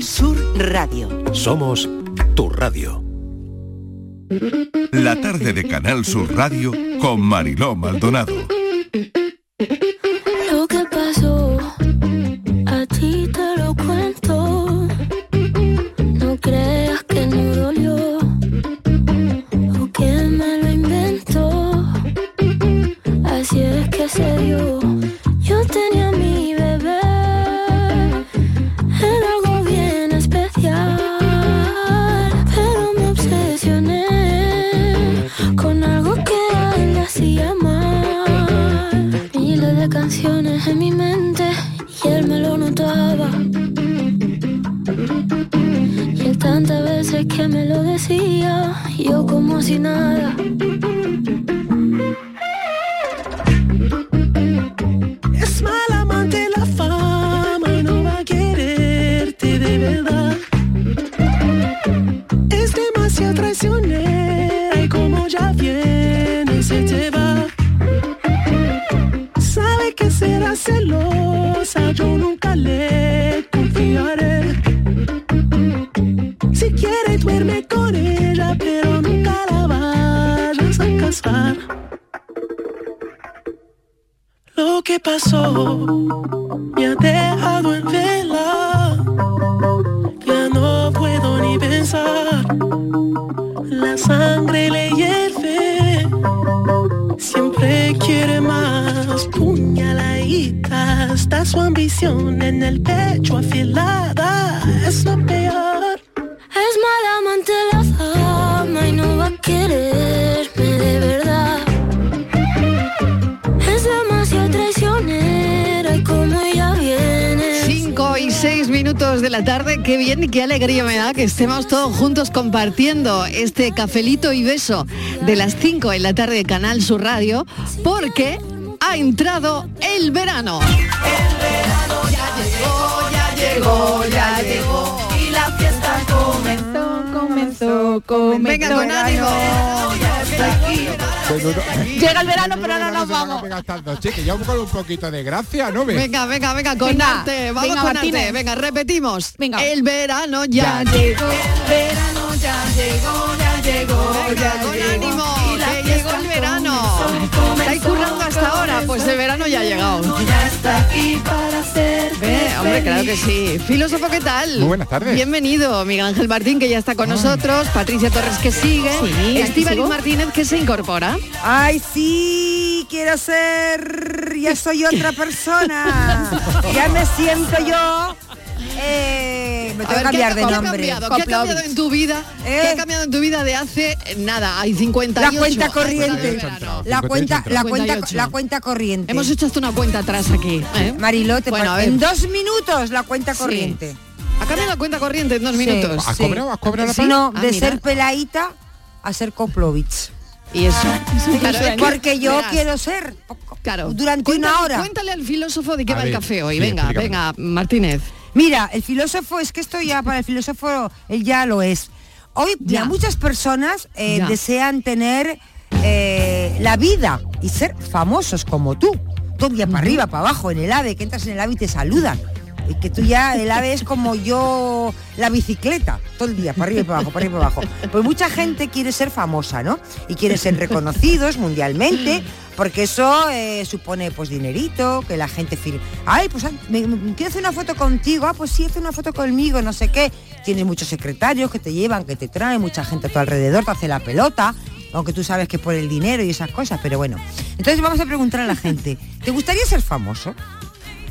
Sur Radio. Somos tu radio. La tarde de Canal Sur Radio con Mariló Maldonado. La tarde, qué bien y qué alegría me da que estemos todos juntos compartiendo este cafelito y beso de las 5 en la tarde de Canal Sur Radio, porque ha entrado el verano. llegó, ya llegó y la fiesta comenzó, comenzó, comenzó. Venga, con ánimo. Llega el verano, pero no nos vamos. Che, que ya con un poquito de gracia, ¿no ves? Venga, venga, venga, con Venga, arte, vamos venga, con Martínez. arte. Venga, repetimos. Venga. El verano ya, Ya llegó, verano ya llegó, ya llegó, Venga, ya con llegó. ánimo, que llegó el verano. ¿Estáis currando hasta ahora? Pues el verano ya ha llegado. Ya está aquí para ser Ve, hombre, claro que sí. Filósofo, ¿qué tal? Muy buenas tardes. Bienvenido, Miguel Ángel Martín, que ya está con nosotros, Patricia Torres, que sigue, Sí, Estíbaliz. Martínez, que se incorpora. Ay, sí, quiero ser, ya soy otra persona. ya me siento yo. Eh, me A tengo que ver, ¿qué de qué ha nombre. cambiado? ¿Qué ha cambiado en tu vida? ¿Eh? ¿Qué ha cambiado en tu vida de hace eh, nada? Hay 58 La cuenta corriente. La cuenta, la cuenta, 58. la cuenta corriente. Hemos hecho hasta una cuenta atrás aquí. ¿eh? Marilo, te Bueno, a en dos minutos la cuenta Sí. corriente. ¿Ha cambiado la cuenta corriente en dos Sí, minutos? ¿Has sí. cobrado? ¿Has cobrado la Sí, no, Ah, de mira. ser peladita a ser Koplovich. Y eso. Claro, Porque yo verás, quiero ser Claro. durante Cuéntale- una hora. Cuéntale al filósofo de qué A va el café hoy. sí, venga, explícame. venga, Martínez. Mira, el filósofo, es que esto ya para el filósofo, él ya lo es. Hoy Ya. ya muchas personas eh, Ya. desean tener eh, la vida y ser famosos como tú. Todo el día para arriba, para abajo, en el AVE, que entras en el AVE y te saludan. Y que tú ya, el AVE es como yo, la bicicleta, todo el día, para arriba y para abajo, para arriba y para abajo. Pues mucha gente quiere ser famosa, ¿no? Y quiere ser reconocidos mundialmente, porque eso eh, supone pues dinerito, que la gente firme. Ay, pues ah, me, quiero hacer una foto contigo, ah, pues sí, hace una foto conmigo, no sé qué. Tienes muchos secretarios que te llevan, que te traen, mucha gente a tu alrededor, te hace la pelota, aunque tú sabes que es por el dinero y esas cosas, pero bueno. Entonces vamos a preguntar a la gente, ¿te gustaría ser famoso?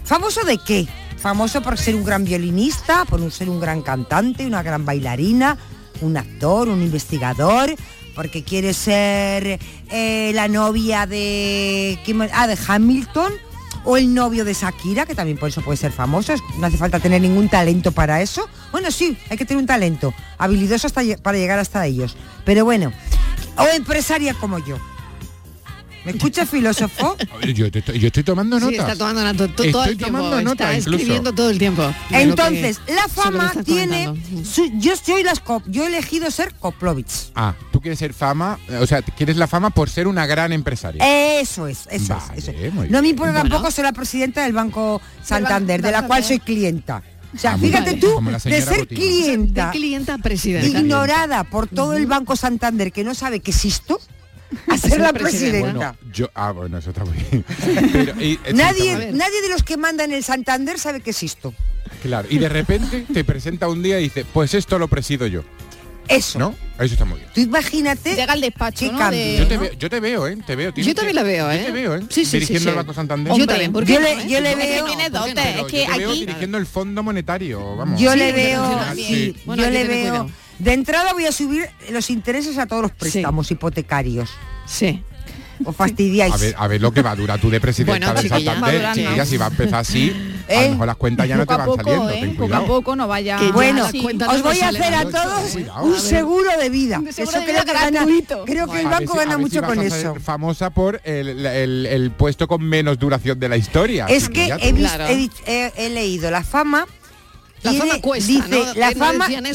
¿Famoso de qué? Famoso por ser un gran violinista, por ser un gran cantante, una gran bailarina, un actor, un investigador, porque quiere ser eh, la novia de, ah, de Hamilton o el novio de Shakira, que también por eso puede ser famoso. No hace falta tener ningún talento para eso. Bueno, sí, hay que tener un talento habilidoso hasta para llegar hasta ellos. Pero bueno, o empresaria como yo. ¿Me escucha filósofo? Yo, te estoy- yo estoy tomando Sí, notas. está tomando nota to- todo Estoy el tiempo. tomando nota, está incluso. escribiendo todo el tiempo. Entonces, la fama tiene... su- yo, soy las cop- yo he elegido ser Koplovich. Ah, tú quieres ser fama, o sea, quieres la fama por ser una gran empresaria. Eso es, eso Vale, es. eso No me importa Bueno. tampoco ser la presidenta del Banco Santander, de la cual soy clienta. O sea, Ah, fíjate tú, de ser Botín. clienta, De clienta presidenta. ignorada por todo el Banco Santander que no sabe que existo, a ser la presidenta. Bueno, yo, ah, bueno, eso está muy bien. Pero, y, eh, sí, Nadie, está nadie de los que mandan el Santander sabe que existo. Claro, y de repente te presenta un día y dice, pues esto lo presido yo. Eso. ¿No? Eso está muy bien. Tú imagínate Llega al despacho, ¿no? cambio. De- Yo te, ¿no? veo, yo te veo, ¿eh? Te veo. Yo también la veo, ¿eh? Yo te veo, ¿eh? Sí, sí, sí, Dirigiendo sí. el Banco Santander. Yo también, ¿por qué Yo no, le, eh? yo le Es que veo, tiene es que yo te veo aquí dirigiendo el Fondo Monetario, vamos. yo Sí, le veo, internacional, sí, sí. Bueno, yo le veo. De entrada voy a subir los intereses a todos los préstamos hipotecarios. Sí. Os fastidiáis. A ver, a ver lo que va a durar tú de presidenta Bueno, chiquilla, Santander. Chiquilla, si va a empezar así, a ¿Eh? lo mejor las cuentas ya no poco te van poco, saliendo. ¿eh? ten Poco a cuidado. poco no vaya... Que Bueno, os voy a hacer a todos Cuidado. un seguro de vida. Seguro Eso de creo vida que gana, gratuito. creo que el banco si- a gana si mucho vas con a eso. famosa por el, el- el puesto con menos duración de la historia. Es que Claro. he leído la fama. La tiene- fama cuesta, dice, ¿no? la ¿Eh, no fama tiene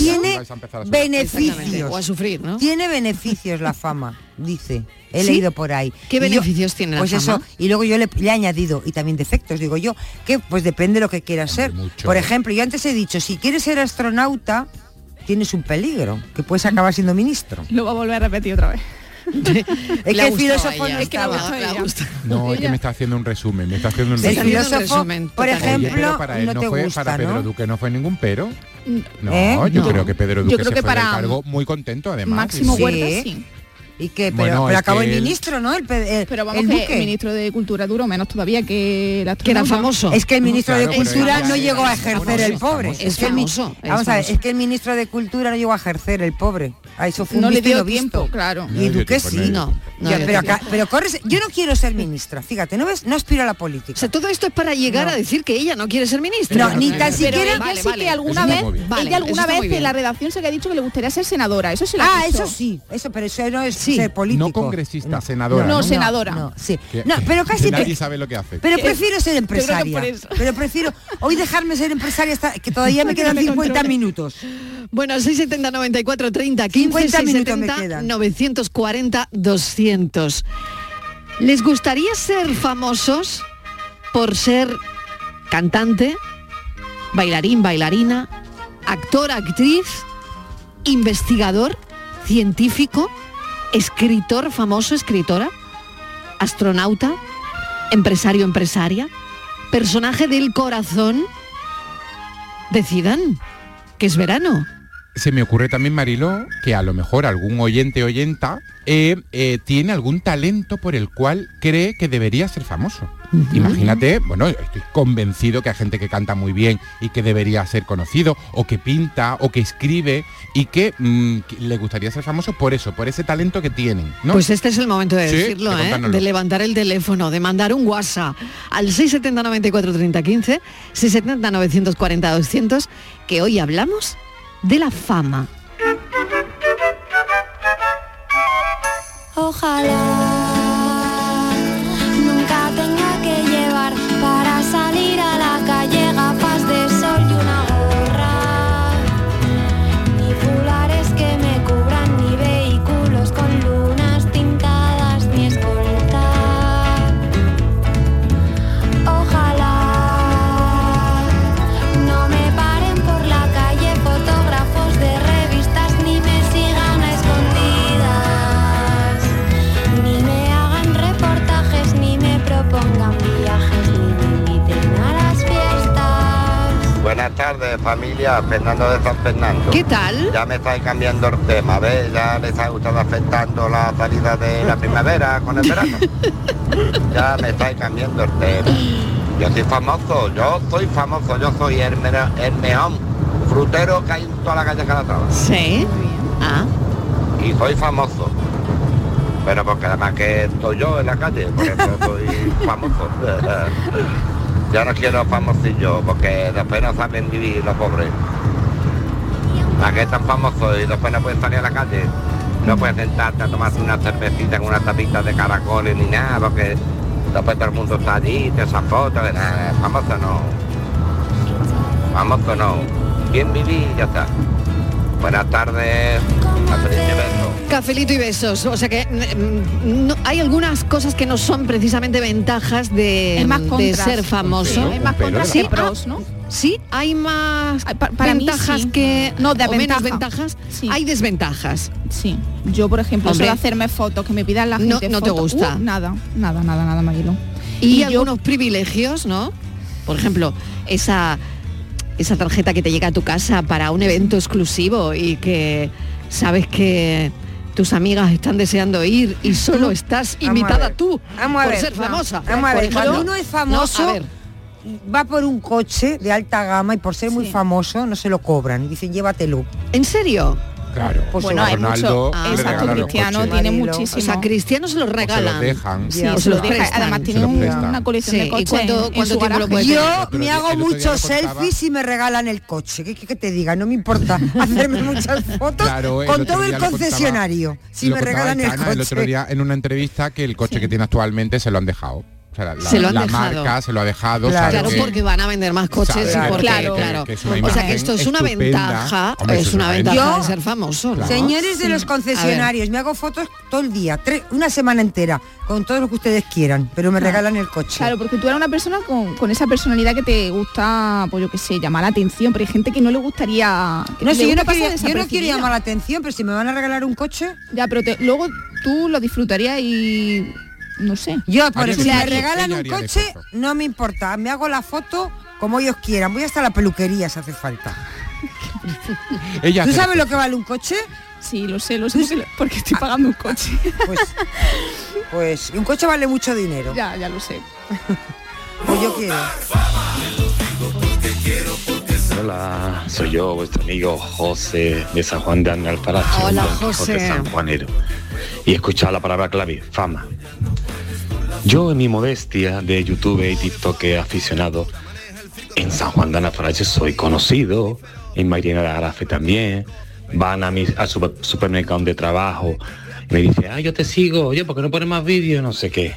beneficios. O a sufrir, ¿no? Tiene beneficios la fama, dice. He ¿Sí? leído por ahí. ¿Qué Y yo- beneficios tiene la Pues fama? eso, y luego yo le, le he añadido, y también defectos, digo yo, que pues depende de lo que quieras ser. mucho. Por ejemplo, yo antes he dicho, si quieres ser astronauta, tienes un peligro, que puedes acabar siendo ministro. Lo va a volver a repetir otra vez. Es que el filósofo no estaba. No, es que me está haciendo un resumen, me está haciendo un El resumen. un filósofo, por ejemplo, para él no fue, gusta, para Pedro ¿no? Duque no fue ningún pero. No, ¿Eh? yo No. creo que Pedro Yo Duque creo se que fue cargo muy contento además. Máximo Sí. Huerta, sí. ¿Y qué? Pero, Bueno, pero acabó que el ministro, ¿no? El, el- Pero vamos el que Duque. el ministro de Cultura duró menos todavía que el Que era famoso. Es que el ministro Claro, de Cultura no llegó a ejercer el es pobre. famoso. Es que el Vamos a ver, es que el ministro de Cultura no llegó a ejercer el pobre. A eso fue un No le visto dio tiempo, claro. No Y Duque tiempo, sí. no tiempo. pero, acá- pero corres, yo no quiero ser ministra, fíjate, ¿no ves? No aspiro a la política. O sea, todo esto es para llegar a decir que ella no quiere ser ministra. No, ni tan Pero siquiera- Vale, sí vale. que alguna vez, ella alguna vez en la redacción se le ha dicho que le gustaría ser senadora. Eso se le ha Ah, eso sí, eso, pero eso no es Sí. ser político. No congresista, No. senadora. No, ¿no? senadora. No, sí. No, pero casi que nadie sabe lo que hace. Pero prefiero ser empresaria. Pero prefiero hoy dejarme ser empresaria hasta que todavía me quedan no me 50 controle. minutos. Bueno, 670 94 30 15 50 minutos me 670 quedan. 940 200. ¿Les gustaría ser famosos por ser cantante, bailarín, bailarina, actor, actriz, investigador, científico, escritor famoso, escritora, astronauta, empresario, empresaria, personaje del corazón? Decidan que es verano. Se me ocurre también, Mariló, que a lo mejor algún oyente oyenta eh, eh, tiene algún talento por el cual cree que debería ser famoso. Imagínate, bueno, estoy convencido que hay gente que canta muy bien y que debería ser conocido, o que pinta, o que escribe, y que, mm, que le gustaría ser famoso por eso, por ese talento que tienen. ¿no? Pues este es el momento de Sí, decirlo, de ¿eh? de levantar el teléfono, de mandar un WhatsApp al 670 94 30 15, 670 940 200, que hoy hablamos de la fama. Ojalá familia, Fernando de San Fernando. ¿Qué tal? Ya me estáis cambiando el tema, ¿ves? Ya les ha gustado afectando la salida de la primavera con el verano. ya me estáis cambiando el tema. Yo soy famoso, yo soy famoso, yo soy el, el mejor frutero que hay en toda la calle Calatrava. Sí. Ah, Y soy famoso. Pero porque además que estoy yo en la calle, por eso soy famoso. ya no quiero famosillo, porque después no saben vivir los pobres. ¿Para qué tan famosos y después no pueden salir a la calle? No puedes sentarte a tomarse una cervecita en una tapita de caracoles ni nada, porque después todo el mundo está allí, te esa foto, de nada, famoso no. Famoso no. Bien vivir y ya está. Buenas tardes. Y besos. Cafelito y besos. O sea que mm, no- hay algunas cosas que no son precisamente ventajas de, más de contras. ser famoso. Es más contras de que la- pros, ¿no? sí hay más para ventajas sí. que No, de o menos ventaja. ventajas. Sí. Hay desventajas. Sí. Yo, por ejemplo, Hombre. solo hacerme fotos, que me pidan la No- gente no te fotos. gusta. Uh, nada, nada, nada, nada, Marilo. Y, yo- algunos privilegios, ¿no? Por ejemplo, esa esa tarjeta que te llega a tu casa para un evento exclusivo y que sabes que tus amigas están deseando ir y solo estás invitada tú Vamos a por ver. ser famosa. Vamos a ver, cuando uno es famoso, No, a ver. va por un coche de alta gama y por ser muy famoso no se lo cobran. Dicen, llévatelo. ¿En serio? Claro. Pues Bueno, hay Ronaldo mucho. le Exacto, regalan Cristiano tiene muchísimo. O sea, Cristiano se los O se regalan. los dejan. Sí, Ya. se Se lo los deja. prestan. Además tiene una colección Sí, de ¿y coches. cuánto- en cuánto tiempo lo puedes Yo El otro me hago el muchos selfies y me regalan el coche. ¿Qué, qué- qué te diga? No me importa hacerme muchas fotos Claro, el con todo el lo contaba- concesionario. si me regalan el Aitana coche. el otro día en una entrevista que el coche que tiene actualmente se lo han dejado. O sea, la, Se lo han la dejado. marca se lo ha dejado. Claro. sabe Claro, que- porque van a vender más coches sabe y que- porque, Claro. claro. que o sea que esto es una estupenda. ventaja, Hombre, es una ventaja Yo- de ser famoso, ¿no? Señores de Sí. los concesionarios, me hago fotos todo el día, tres- una semana entera, con todo lo que ustedes quieran, pero me regalan el coche. Claro, porque tú eres una persona con, con esa personalidad que te gusta, pues yo qué sé, llamar la atención, pero hay gente que no le gustaría... que No le sé, yo no, quiero, yo no quiero llamar la atención, pero si me van a regalar un coche, Ya, pero te- luego tú lo disfrutarías y... no sé. yo por si me regalan un coche, no me importa, me hago la foto como ellos quieran, voy hasta la peluquería si hace falta. Ella ¿Tú sabes lo que vale un coche? Sí, lo sé, lo sé porque, porque estoy pagando un coche. Pues, pues un coche vale mucho dinero. ya, ya lo sé. Pues yo quiero. Hola, soy yo, vuestro amigo José de San Juan de Analfarache, Hola, Quijote José. sanjuanero. Y he escuchado la palabra clave, fama. Yo en mi modestia de youtuber y TikTok aficionado, en San Juan de Analfarache soy conocido, en Marina de Arafe también, van a mi al super- supermercado de trabajo, y me dicen, ah, yo te sigo, oye, ¿por qué no pones más vídeos? No sé qué.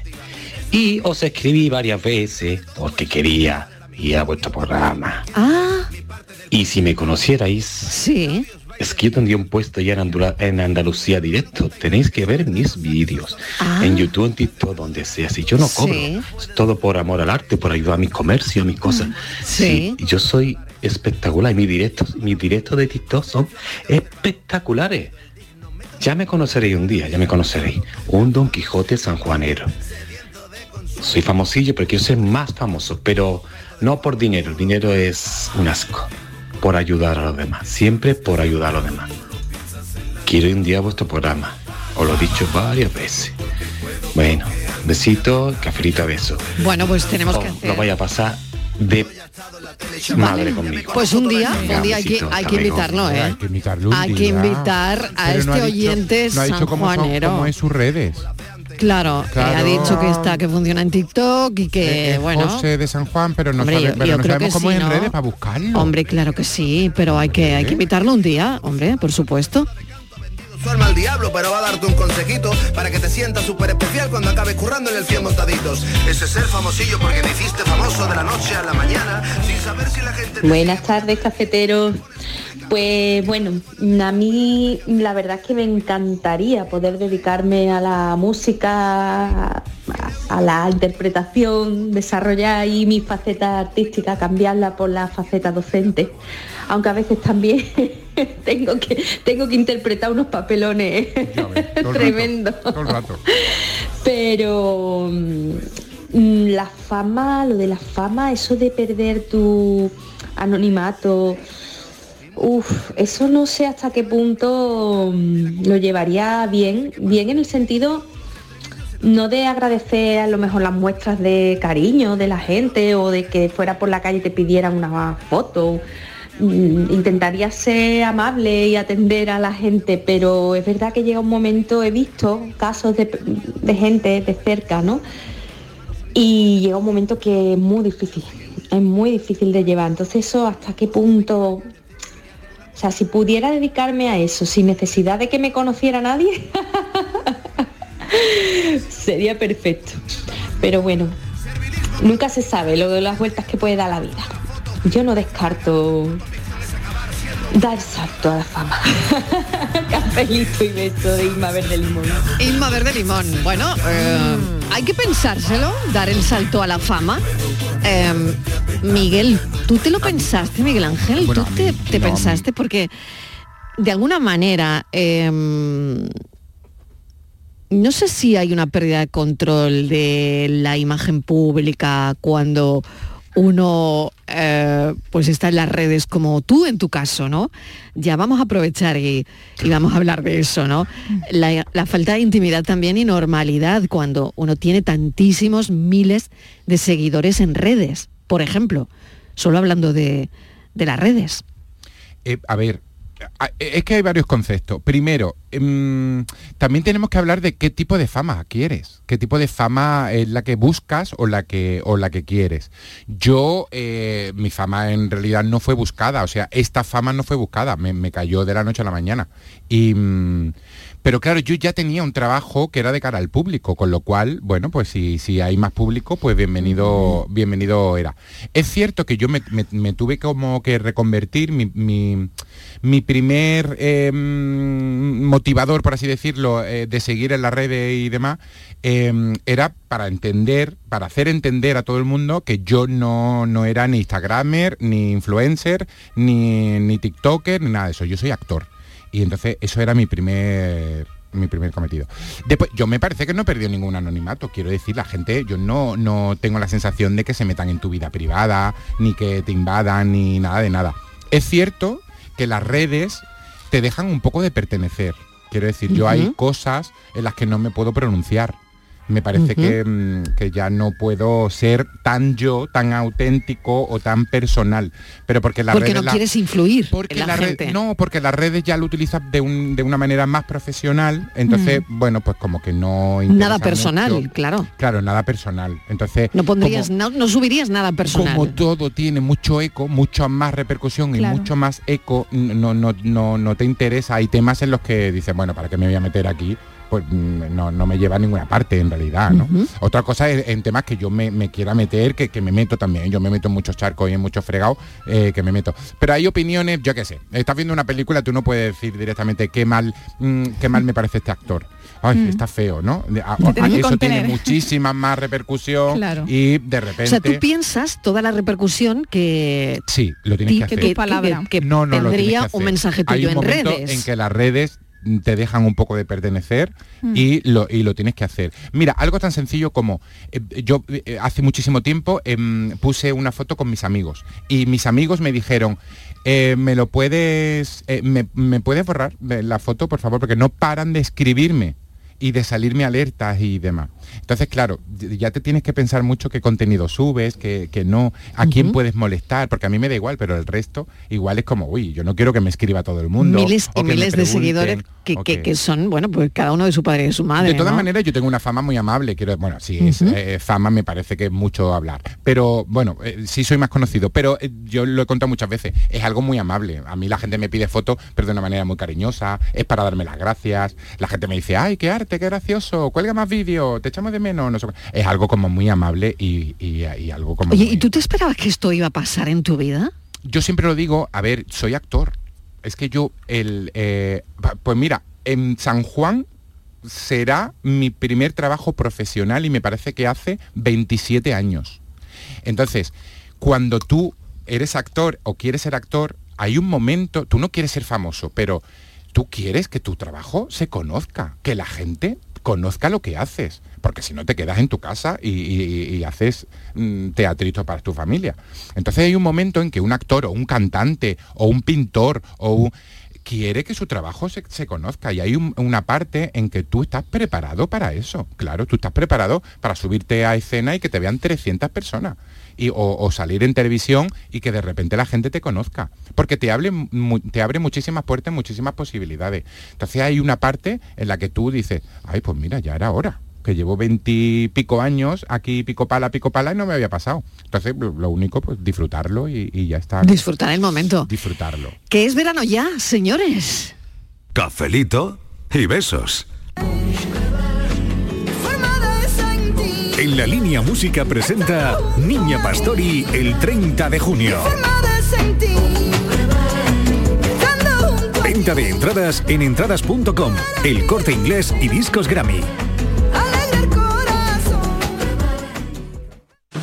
Y os escribí varias veces porque quería ir a vuestro programa. Ah, Y si me conocierais, sí. es que yo tendría un puesto ya en, Andula- en Andalucía directo. Tenéis que ver mis vídeos. Ah. En YouTube, en TikTok, donde sea. Si yo no cobro. Sí. Es todo por amor al arte, por ayudar a mi comercio, a mis cosas. Sí. yo soy espectacular. Y mis directos, mis directos de TikTok son espectaculares. Ya me conoceréis un día, ya me conoceréis. Un Don Quijote sanjuanero. Soy famosillo, pero quiero ser más famoso, pero no por dinero. El dinero es un asco. Por ayudar a los demás. Siempre por ayudar a los demás. Quiero un día a vuestro programa. Os lo he dicho varias veces. Bueno, besito, cafelito, beso. Bueno, pues tenemos que hacer. lo vaya a pasar de madre conmigo. Pues un día, Venga, un día hay besito, hay que invitarlo, ¿eh? Hay que invitarlo Hay que invitar a Pero no este ha dicho- oyente no ha dicho cómo son- cómo es sus redes. Claro, eh, ha dicho que está, que funciona en TikTok y que, Es bueno. José de San Juan, pero no, Hombre, sabe- yo- pero yo no creo sabemos que cómo sí, es en ¿no? redes para buscarlo. Hombre, claro que sí, pero hay que, hay que invitarlo un día, hombre, por supuesto. Su alma al diablo, pero va a darte un consejito para que te sientas súper especial cuando acabes currando en el 100 montaditos. Ese ser famosillo porque te hiciste famoso de la noche a la mañana sin saber si la gente... te Buenas tardes, cafeteros. Pues bueno, a mí la verdad es que me encantaría poder dedicarme a la música, a, a la interpretación, desarrollar ahí mi faceta artística, cambiarla por la faceta docente, aunque a veces también tengo que tengo que interpretar unos papelones tremendos. Pero mm, la fama, lo de la fama, eso de perder tu anonimato, uff, eso no sé hasta qué punto mm, lo llevaría bien, bien en el sentido no de agradecer a lo mejor las muestras de cariño de la gente o de que fuera por la calle y te pidieran una foto. Mm, Intentaría ser amable y atender a la gente, pero es verdad que llega un momento, he visto casos de, de gente de cerca, ¿no? Y llega un momento que es muy difícil, es muy difícil de llevar. Entonces eso hasta qué punto, o sea, si pudiera dedicarme a eso sin necesidad de que me conociera nadie, sería perfecto. Pero bueno, nunca se sabe lo de las vueltas que puede dar la vida. Yo no descarto dar salto a la fama. Cafelito y beso de Inma Verde Limón. Inma Verde Limón. Bueno, eh, hay que pensárselo, dar el salto a la fama. Eh, Miguel, ¿tú te lo pensaste, Miguel Ángel? Bueno, ¿Tú te, no, pensaste? Porque de alguna manera, eh, no sé si hay una pérdida de control de la imagen pública cuando uno eh, pues está en las redes como tú en tu caso, ¿no? Ya vamos a aprovechar y, y vamos a hablar de eso, ¿no? La, falta de intimidad también y normalidad cuando uno tiene tantísimos miles de seguidores en redes, por ejemplo, solo hablando de, de las redes. Eh, a ver, es que hay varios conceptos. Primero, em, también tenemos que hablar de qué tipo de fama quieres, qué tipo de fama es la que buscas o la que, o la que quieres. Yo, eh, mi fama en realidad no fue buscada, o sea, esta fama no fue buscada, me, me cayó de la noche a la mañana. Y, mm, pero claro, yo ya tenía un trabajo que era de cara al público, con lo cual, bueno, pues si, si hay más público, pues bienvenido, bienvenido era. Es cierto que yo me, me- me tuve como que reconvertir, mi, mi- mi primer eh, motivador, por así decirlo, eh, de seguir en las redes y demás, eh, era para entender, para hacer entender a todo el mundo que yo no, no era ni Instagramer, ni influencer, ni, ni TikToker, ni nada de eso. Yo soy actor. Y entonces eso era mi primer mi primer cometido. Después, yo me parece que no he perdido ningún anonimato. Quiero decir, la gente, yo no, no tengo la sensación de que se metan en tu vida privada, ni que te invadan, ni nada de nada. Es cierto que las redes te dejan un poco de pertenecer. Quiero decir, yo hay cosas en las que no me puedo pronunciar. Me parece que, mm, que ya no puedo ser tan yo, tan auténtico o tan personal. Pero porque Porque redes no la- quieres influir porque en la, la red- gente. no, porque las redes ya lo utilizas de, un- de una manera más profesional, entonces, bueno, pues como que no Nada personal, mucho. claro. Claro, nada personal. Entonces, No pondrías, como- no, no subirías nada personal. como todo tiene mucho eco, mucha más repercusión Claro. y mucho más eco, no, no, no, no te interesa. Hay temas en los que dices, bueno, ¿para qué me voy a meter aquí? Pues mm, no, no me lleva a ninguna parte en realidad, ¿no? Otra cosa es en temas que yo me, me quiera meter, que, que me meto también. Yo me meto en muchos charcos y en muchos fregados eh, que me meto. Pero hay opiniones, yo qué sé. Estás viendo una película, tú no puedes decir directamente qué mal, mm, qué mal me parece este actor. Ay, Mm. está feo, ¿no? De- a- Te a- tienes que eso tiene muchísima más repercusión Claro. y de repente... O sea, tú piensas toda la repercusión que, Sí, lo tienes ti- que que, hacer. que- palabra. que no, no lo tendría que hacer. un mensaje Hay tuyo un en momento redes. en que las redes te dejan un poco de pertenecer y, lo, y lo tienes que hacer. Mira, algo tan sencillo como eh, yo eh, hace muchísimo tiempo em, puse una foto con mis amigos y mis amigos me dijeron, eh, me lo puedes, me, me puedes borrar la foto, por favor, porque no paran de escribirme y de salirme alertas y demás. Entonces, claro, ya te tienes que pensar mucho qué contenido subes, que, que no, a quién puedes molestar, porque a mí me da igual, pero el resto igual es como, uy, yo no quiero que me escriba todo el mundo. miles y miles de seguidores que, que- son, bueno, pues cada uno de su padre y de su madre. de todas ¿no? maneras, yo tengo una fama muy amable. Quiero, bueno, sí, es, eh, fama me parece que es mucho hablar. Pero bueno, eh, sí soy más conocido. Pero eh, yo lo he contado muchas veces. Es algo muy amable. A mí la gente me pide fotos, pero de una manera muy cariñosa. Es para darme las gracias. La gente me dice, ay, qué arte, qué gracioso. Cuelga más vídeo, te echamos de menos. No sé. Es algo como muy amable y, y- y algo como. Oye, muy- ¿y tú te esperabas que esto iba a pasar en tu vida? yo siempre lo digo, a ver, soy actor. Es que yo, el, eh, pues mira, en San Juan será mi primer trabajo profesional y me parece que hace 27 años. Entonces, cuando tú eres actor o quieres ser actor, hay un momento, tú no quieres ser famoso, pero tú quieres que tu trabajo se conozca, que la gente conozca lo que haces, porque si no te quedas en tu casa y, haces mm, teatrito para tu familia. Entonces hay un momento en que un actor o un cantante o un pintor o quiere que su trabajo se, se conozca y hay un- una parte en que tú estás preparado para eso. Claro, tú estás preparado para subirte a escena y que te vean 300 personas. Y, o, o salir en televisión y que de repente la gente te conozca. Porque te, hable, mu- te abre muchísimas puertas, muchísimas posibilidades. Entonces hay una parte en la que tú dices, ay, pues mira, ya era hora que llevo veintipico años aquí pico pala, pico pala y no me había pasado. Entonces lo lo único pues disfrutarlo y, y ya está. Disfrutar el momento. Disfrutarlo. Que es verano ya, señores. Cafelito y besos. La línea música presenta Niña Pastori el 30 de junio. Venta de entradas en entradas.com, El Corte Inglés y Discos Grammy.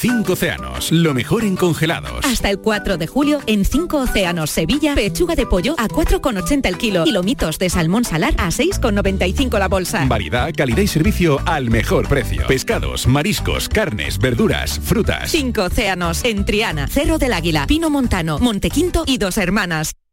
Cinco océanos, lo mejor en congelados. Hasta el 4 de julio, en 5 Océanos Sevilla, pechuga de pollo a 4,80 el kilo y lomitos de salmón salar a 6,95 la bolsa. Variedad, calidad y servicio al mejor precio. Pescados, mariscos, carnes, verduras, frutas. 5 Océanos, en Triana, Cerro del Águila, Pino Montano, Montequinto y Dos Hermanas.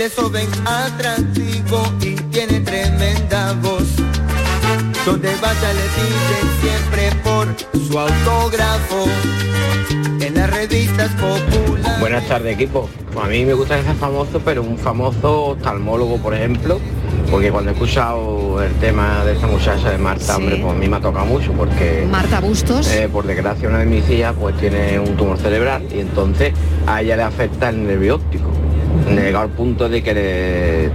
Él es joven, atractivo y tiene tremenda voz. Donde vaya le piden siempre por su autógrafo. En las revistas populares. Buenas tardes equipo. A mí me gusta ser famoso, pero un famoso oftalmólogo, por ejemplo, porque cuando he escuchado el tema de esta muchacha de Marta, Sí. hombre, pues a mí me ha tocado mucho, porque Marta Bustos. eh, por desgracia una de mis hijas pues tiene un tumor cerebral y entonces a ella le afecta el nervio óptico, llegado al punto de que le-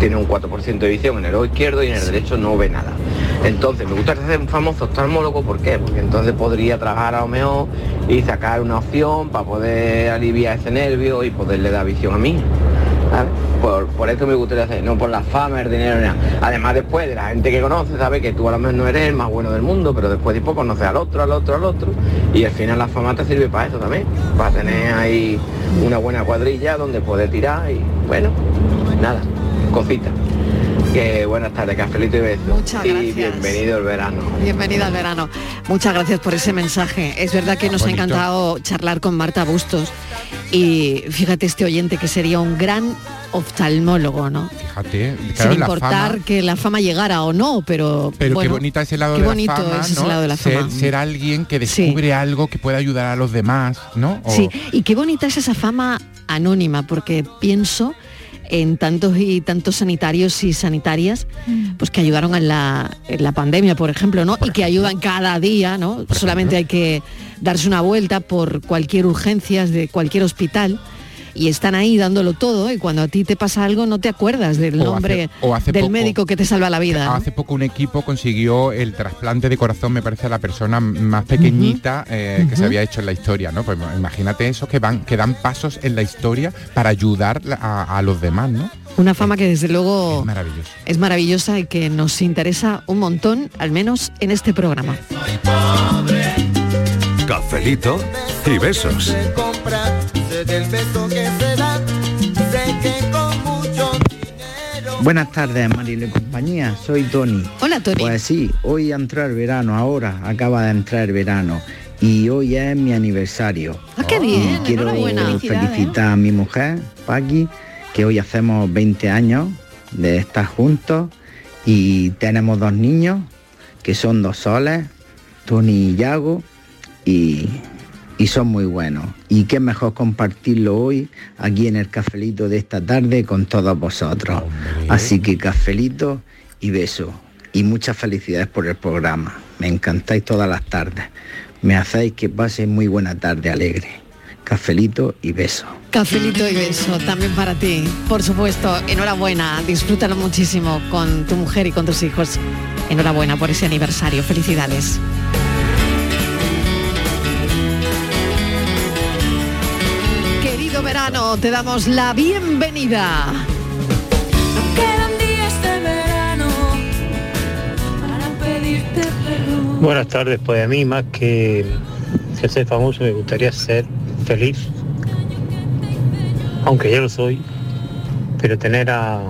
tiene un 4% de visión en el ojo izquierdo y en el derecho no ve nada. Entonces me gusta ser un famoso oftalmólogo, ¿por qué? Porque entonces podría trabajar a lo mejor y sacar una opción para poder aliviar ese nervio y poderle dar visión a mí. Por, por eso me gustaría hacer, no por la fama, el dinero, nada. Además después de la gente que conoce, sabe que tú a lo mejor no eres el más bueno del mundo, pero después tipo conoces al otro, al otro, al otro. Y al final la fama te sirve para eso también, para tener ahí una buena cuadrilla donde poder tirar y bueno, nada, cosita. Que buenas tardes, cafelito y besos. Muchas y gracias. bienvenido el verano. Bienvenida al verano. Muchas gracias por ese mensaje. Es verdad que nos ha encantado charlar con Marta Bustos y fíjate este oyente que sería un gran oftalmólogo, ¿no? Fíjate, Sin claro, la importar fama- que la fama llegara o no, pero, Pero bueno, qué bonita es el lado qué de la bonito fama, es ese ¿no? lado de la ser, fama. ser alguien que descubre algo que pueda ayudar a los demás, ¿no? O- Sí, y qué bonita es esa fama anónima, porque pienso en tantos y tantos sanitarios y sanitarias pues que ayudaron en la, en la pandemia, por ejemplo, ¿no? y que ayudan cada día, ¿no? Solamente hay que darse una vuelta por cualquier urgencia de cualquier hospital y están ahí dándolo todo y cuando a ti te pasa algo no te acuerdas del O nombre hace- o hace del poco- médico que te salva la vida. ¿no? Hace poco un equipo consiguió el trasplante de corazón, me parece, a la persona más pequeñita eh, que se había hecho en la historia, ¿no? Pues imagínate esos que van, que dan pasos en la historia para ayudar a, a los demás, ¿no? Una fama que desde luego Maravilloso. es maravillosa y que nos interesa un montón, al menos en este programa. Cafelito y besos. Buenas tardes, Marilo y compañía. Soy Tony. Hola, Tony. Pues sí, hoy entró el verano, ahora acaba de entrar el verano. Y hoy es mi aniversario. Ah, qué bien, Y quiero felicitar a mi mujer, Paqui, que hoy hacemos 20 años de estar juntos. Y tenemos dos niños, que son dos soles, Tony y Yago. Y y son muy buenos. Y qué mejor compartirlo hoy aquí en el cafelito de esta tarde con todos vosotros. Así que cafelito y beso. Y muchas felicidades por el programa. Me encantáis todas las tardes. Me hacéis que pase muy buena tarde alegre. Cafelito y beso. Cafelito y beso también para ti. Por supuesto, enhorabuena. Disfrútalo muchísimo con tu mujer y con tus hijos. Enhorabuena por ese aniversario. Felicidades. Verano, te damos la bienvenida. Quedan días de verano para pedirte perdón. Buenas tardes, pues a mí más que, que ser famoso me gustaría ser feliz, aunque ya lo soy, pero tener a,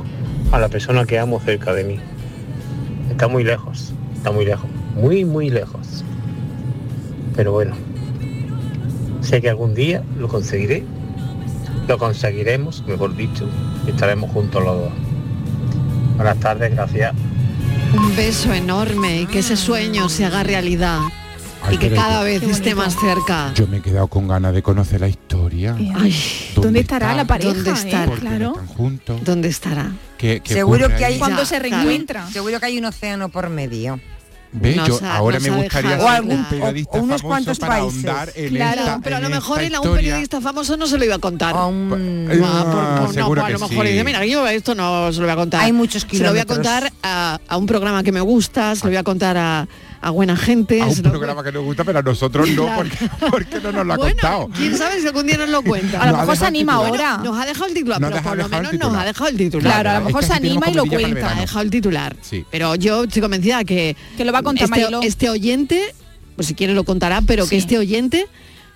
a la persona que amo cerca de mí. Está muy lejos, está muy lejos, muy muy lejos. Pero bueno, sé que algún día lo conseguiré, lo conseguiremos, mejor dicho, y estaremos juntos los dos. Buenas tardes, gracias. Un beso enorme y que ese sueño se haga realidad. Ay, y que cada vez esté más cerca. Yo me he quedado con ganas de conocer la historia. Ay, ¿Dónde estará la pareja? ¿Dónde eh? estará? Claro. juntos. ¿Dónde estará? ¿Qué- qué Seguro que ahí? hay Cuando Ya, se claro. reencuentran. Seguro que hay un océano por medio. Ve, Nos yo ahora nos me gustaría ser un periodista O- o unos famoso cuantos para países. ahondar en Claro, esta, pero a lo mejor él a un periodista famoso no se lo iba a contar. Eh, Ah, por- por- no, seguro pues a lo que mejor sí. dice, mira, yo esto no se lo voy a contar. Hay muchos Se lo voy a kilómetros. contar a, a un programa que me gusta, se lo voy a contar a, a buena gente. a un programa que nos gusta, pero a nosotros no, Claro. porque, porque no nos lo ha Bueno, contado. quién sabe si algún día nos lo cuenta. A lo mejor se anima ahora. Nos ha dejado el titular, Nos pero por lo menos nos ha dejado el titular. Claro, a lo Es mejor que se anima y lo cuenta. ha dejado el titular. Sí. Pero yo estoy convencida que, Que lo va a contar este, este oyente, pues si quiere lo contará, pero Sí. que este oyente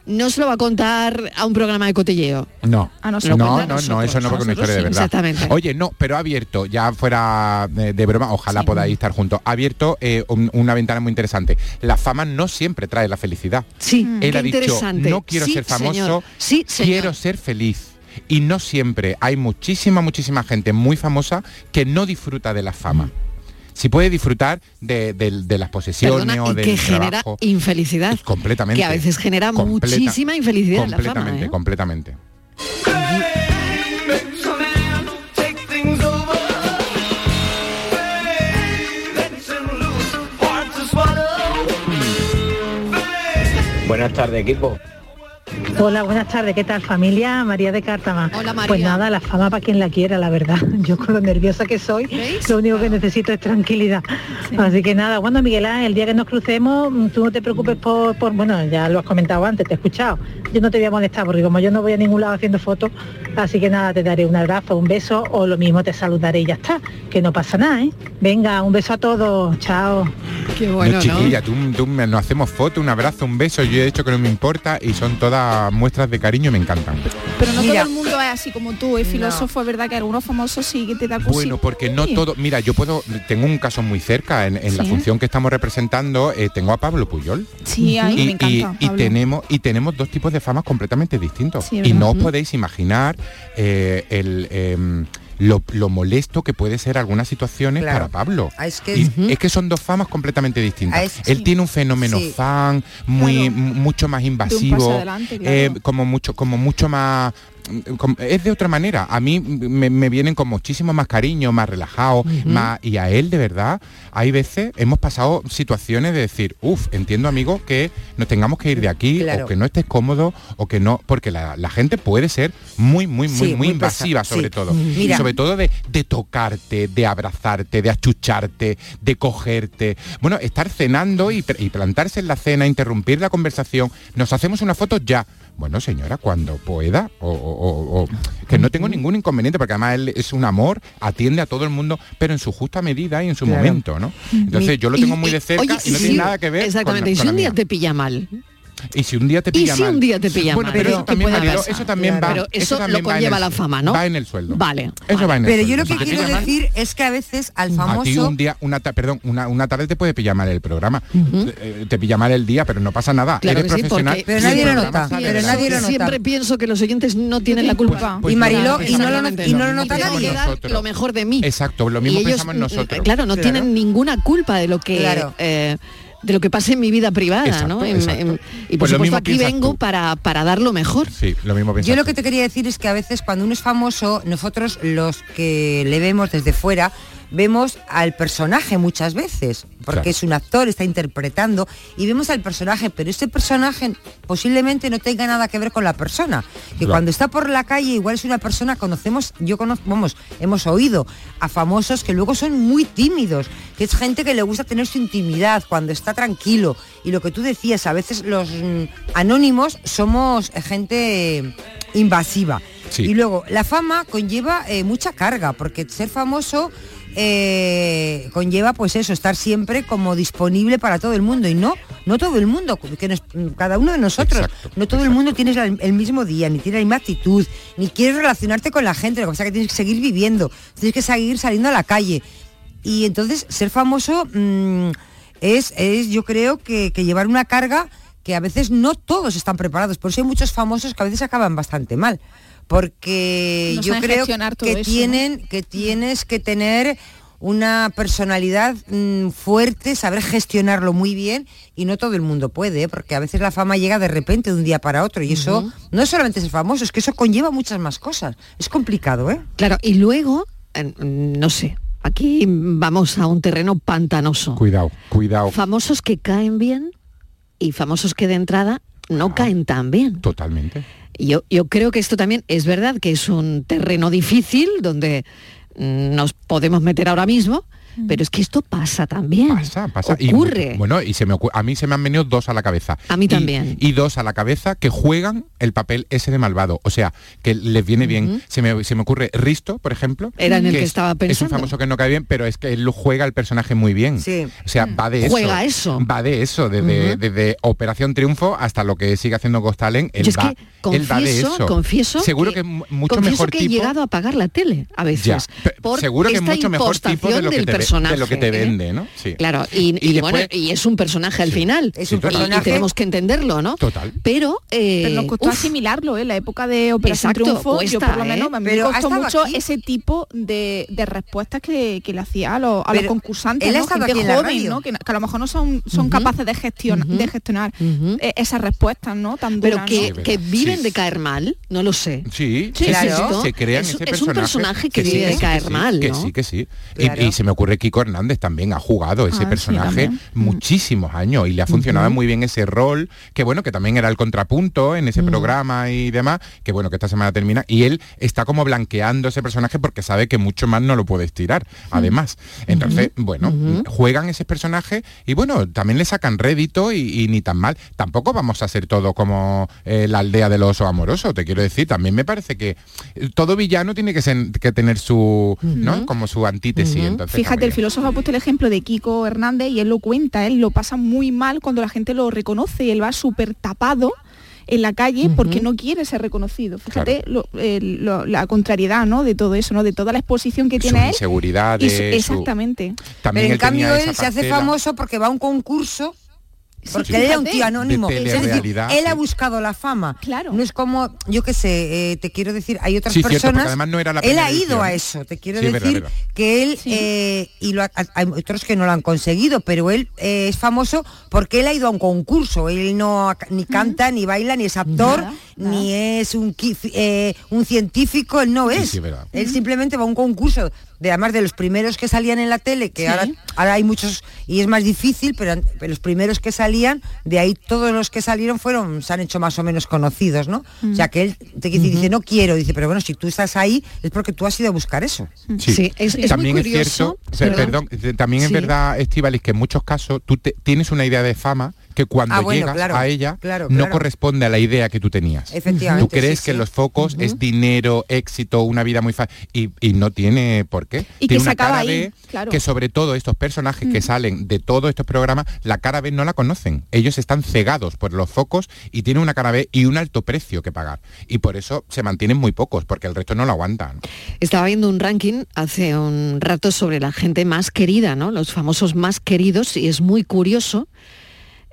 no se lo va a contar a un programa de cotilleo. No, A nosotros. no, no, no, eso no a porque una historia de verdad. exactamente. Oye, no, pero ha abierto, ya fuera de, de broma, ojalá Sí. podáis estar juntos, ha abierto eh, un- una ventana muy interesante. La fama no siempre trae la felicidad. Sí, Él qué ha dicho, interesante. no quiero Sí, ser famoso, señor. Sí, señor. quiero ser feliz. Y no siempre, hay muchísima, muchísima gente muy famosa que no disfruta de la fama. Si puede disfrutar de, de- de las posesiones Perdona, o del que genera trabajo, infelicidad. completamente. Que a veces genera Completa- muchísima infelicidad en la fama. completamente, ¿eh? completamente. Buenas tardes, equipo. Hola, buenas tardes. ¿Qué tal familia? María de Cártama. Hola, María. Pues nada, la fama para quien la quiera, la verdad. Yo con lo nerviosa que soy, ¿Veis? lo único que necesito es tranquilidad. Así que nada, bueno, Miguel el día que nos crucemos, mm, tú no te preocupes por, por- bueno, ya lo has comentado antes, te he escuchado. Yo no te voy a molestar porque como yo no voy a ningún lado haciendo fotos, así que nada, te daré un abrazo, un beso o lo mismo te saludaré y ya está, que no pasa nada, ¿eh? Venga, un beso a todos, chao. Qué no, bueno, ¿no? chiquilla, tú, tú me- nos hacemos foto, un abrazo, un beso, yo he dicho que no me importa y son todas muestras de cariño y me encantan. Pero no Mira. todo el mundo es así como tú, es filósofo, es verdad que algunos famosos sí que te da cosita. Bueno, porque no todo, mira, yo puedo, tengo un caso muy cerca, en, en la función que estamos representando, eh, tengo a Pablo Puyol. Sí, a mí y, me encanta. y- tenemos y tenemos dos tipos de famas completamente distintos Sí, y no os podéis imaginar eh, el em, lo, lo molesto que puede ser algunas situaciones Claro. para Pablo. Ah, es que- Y Ujú. es que son dos famas completamente distintas. Ah, Él sí. tiene un fenómeno Sí. fan muy Claro. mucho más invasivo, adelante, claro. eh, como mucho como mucho más es de otra manera. A mí me, me vienen con muchísimo más cariño, más relajado, más y a él de verdad. Hay veces hemos pasado situaciones de decir, uff, entiendo amigo que nos tengamos que ir de aquí Claro. o que no estés cómodo o que no, porque la, la gente puede ser muy muy muy Sí, muy muy invasiva sobre sí. todo, Mira. y sobre todo de, de tocarte, de abrazarte, de achucharte, de cogerte. Bueno, estar cenando y plantarse en la cena, interrumpir la conversación. Nos hacemos una foto ya. Bueno, señora, cuando pueda, o, o- o- o- que no tengo ningún inconveniente, porque además él es un amor, atiende a todo el mundo, pero en su justa medida y en su Claro. momento, ¿no? Entonces yo lo tengo muy de cerca y no tiene nada que ver Exactamente, con, y si un día te pilla mal. Y si un día te Y pilla si mal. un día te pilla bueno, mal. pero ¿qué eso también, pasar? eso también va. Pero eso, también lo conlleva la fama, ¿no? Va en el sueldo. Vale. Eso va en el Pero yo sueldo. lo que Si quiero decir es que a veces al a ti famoso un día, una ta- perdón, una, una tarde te puede pillar mal el programa. Eh, Te pilla mal el día, pero no pasa nada. Claro Eres sí, profesional. Pero y nadie lo nota, pero nadie lo nota. Siempre pienso que los oyentes no tienen la culpa. Pues y Mariló y no lo, y no lo nota nadie. lo mejor de mí. Exacto, lo mismo y pensamos nosotros. Claro, no Claro. tienen ninguna culpa de lo que Claro. eh, de lo que pasa en mi vida privada, Exacto, ¿no? En- exacto. en- y por Pues lo supuesto mismo aquí vengo para, para dar lo mejor. Sí, lo mismo Yo lo que te quería decir es que a veces cuando uno es famoso, nosotros los que le vemos desde fuera, vemos al personaje muchas veces, porque Claro. es un actor, está interpretando, y vemos al personaje, pero ese personaje posiblemente no tenga nada que ver con la persona. Que Claro. cuando está por la calle igual es una persona, conocemos, yo conozco, vamos, hemos oído a famosos que luego son muy tímidos, que es gente que le gusta tener su intimidad cuando está tranquilo. Y lo que tú decías, a veces los mm, anónimos somos gente invasiva. Sí. Y luego, la fama conlleva eh, mucha carga, porque ser famoso eh, conlleva pues eso, estar siempre como disponible para todo el mundo. Y no, no todo el mundo, que nos- cada uno de nosotros, no todo el mundo tiene el, el mismo día, ni tiene la misma actitud, ni quiere relacionarte con la gente, lo que pasa es que tienes que seguir viviendo, tienes que seguir saliendo a la calle. Y entonces ser famoso mm, es, es, yo creo que, que llevar una carga que a veces no todos están preparados. Por eso hay muchos famosos que a veces acaban bastante mal. Porque No yo creo que eso, ¿no? tienen, que tienes que tener una personalidad mm, fuerte, saber gestionarlo muy bien y no todo el mundo puede, ¿eh? porque a veces la fama llega de repente de un día para otro y eso no es solamente ser famoso, es que eso conlleva muchas más cosas. Es complicado, ¿eh? Claro, y luego, eh, no sé, aquí vamos a un terreno pantanoso. Cuidado, cuidado. Famosos que caen bien y famosos que de entrada no caen tan bien. Totalmente. Yo, yo creo que esto también es verdad que es un terreno difícil donde mm, nos podemos meter ahora mismo, pero es que esto pasa también. Pasa, pasa. Y, Ocurre. bueno, y se me a mí se me han venido dos a la cabeza. A mí también. Y, dos a la cabeza que juegan el papel ese de malvado. O sea, que les viene bien. Se me, se me ocurre Risto, por ejemplo. Era en el que es- estaba Es un pensando. famoso que no cae bien, pero es que él lo juega el personaje muy bien. Sí. O sea, va de eso. Juega eso. Va de eso, desde, desde Operación Triunfo hasta lo que sigue haciendo Gostalen. Él, Yo es va, que él va de confieso, eso. confieso Seguro que- es mu- mucho mejor que tipo. he llegado a apagar la tele a veces. Ya, seguro que es mucho mejor tipo de lo que, te, ve- de lo que te personaje, ¿eh? vende, ¿no? Sí. Claro, y, Y y bueno, después- y es un personaje al final. Es un Y- personaje- Y, tenemos que entenderlo, ¿no? Total. Pero, eh, Pero nos costó uf, asimilarlo, ¿eh? La época de Operación Exacto, Triunfo, yo cuesta, por lo menos ¿eh? mí Pero me costó mucho aquí. ese tipo de, de respuestas que, que le hacía a los, a los Pero concursantes, él ¿no? Gente joven, radio. ¿no? Que, que a lo mejor no son, son capaces de, gestion- de gestionar eh, esas respuestas, ¿no? Tan pero duras, que, ¿no? que viven Sí. de caer mal, no lo sé. Sí, Sí, sí, sí, claro. sí, se crean Es- ese es un personaje. personaje que sí, vive de sí, caer sí, mal, Que sí, que sí. Y, se me ocurre Kiko Hernández también ha jugado ese Ah, personaje también. muchísimos años y le ha funcionado muy bien ese rol, que bueno, que también era el contrapunto en ese programa y demás, que bueno, que esta semana termina, y él está como blanqueando ese personaje porque sabe que mucho más no lo puede estirar, además. Entonces, bueno, juegan ese personaje y bueno, también le sacan rédito y, y ni tan mal. Tampoco vamos a ser todo como eh, la aldea del oso amoroso, te quiero decir, también me parece que eh, todo villano tiene que, ser- que tener su, ¿no? Como su antítesis. entonces, Fíjate, el filósofo ha puesto el ejemplo de Kiko Hernández y él lo cuenta, él lo pasa muy mal cuando la gente lo reconoce y él va súper tapado en la calle porque no quiere ser reconocido. Fíjate lo- el- lo- la contrariedad ¿no? de todo eso, ¿no? de toda la exposición que tiene él. su- su- exactamente. también Pero en cambio él se hace famoso porque va a un concurso. Porque él era un tío anónimo. De Es decir, telerrealidad, él ha buscado la fama. Claro. No es como, yo qué sé, eh, te quiero decir, hay otras Sí, cierto, personas. además no era la él ha ido edición. a eso. Te quiero Sí, es verdad, decir verdad. que él eh, y lo ha- hay otros que no lo han conseguido, pero él eh, es famoso porque él ha ido a un concurso. Él no ni canta, ni baila, ni es actor, Nada, ni es un eh, científico. Él no es. sí, es verdad. Él simplemente va a un concurso. De, además de los primeros que salían en la tele, que Sí. ahora, ahora hay muchos y es más difícil, pero, los primeros que salían, de ahí todos los que salieron fueron, se han hecho más o menos conocidos, ¿no? O sea que él te dice, dice, no quiero, dice, pero bueno, si tú estás ahí es porque tú has ido a buscar eso. Sí, es- es muy también es curioso, cierto, pe- perdón. perdón, también es verdad, Estivalis, que en muchos casos tú te- tienes una idea de fama que cuando Ah, bueno, llegas claro, a ella claro, no corresponde a la idea que tú tenías. Efectivamente, Tú crees sí, que sí. los focos es dinero, éxito, una vida muy fácil y, y no tiene por qué. Y que tiene se una acaba cara ahí, B claro. que sobre todo estos personajes que salen de todos estos programas, la cara B no la conocen. Ellos están cegados por los focos y tienen una cara B y un alto precio que pagar. Y por eso se mantienen muy pocos, porque el resto no lo aguantan. Estaba viendo un ranking hace un rato sobre la gente más querida, ¿no? Los famosos más queridos y es muy curioso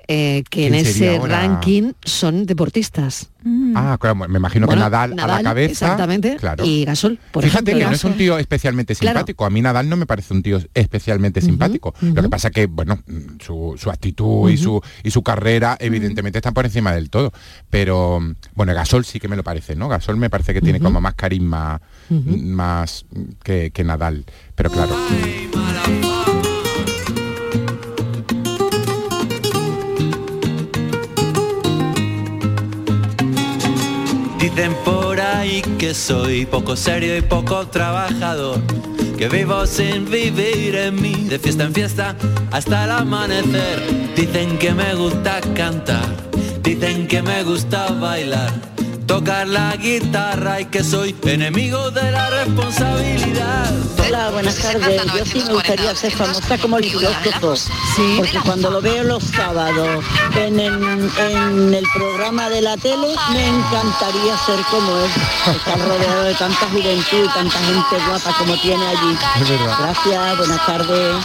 eh, que en ¿Quién sería ese ahora? ranking son deportistas. Ah, claro, me imagino Bueno, que Nadal, a la cabeza. exactamente, Claro. y Gasol, por Fíjate ejemplo. que no es un tío especialmente Claro. simpático. A mí Nadal no me parece un tío especialmente simpático. Lo que pasa que, bueno, mm, su, su actitud y, su, y su carrera evidentemente están por encima del todo. Pero, mm, bueno, Gasol sí que me lo parece, ¿no? Gasol me parece que tiene como más carisma, mm, más mm, que, que Nadal. Pero claro. Dicen por ahí que soy poco serio y poco trabajador, que vivo sin vivir en mí, de fiesta en fiesta hasta el amanecer. Dicen que me gusta cantar, dicen que me gusta bailar, tocar la guitarra y que soy enemigo de la responsabilidad. Hola, buenas tardes. Yo sí me gustaría ser famosa como el filósofo. Porque cuando lo veo los sábados en, el- en el programa de la tele, me encantaría ser como él. Estar rodeado de tanta juventud y tanta gente guapa como tiene allí. Gracias, buenas tardes.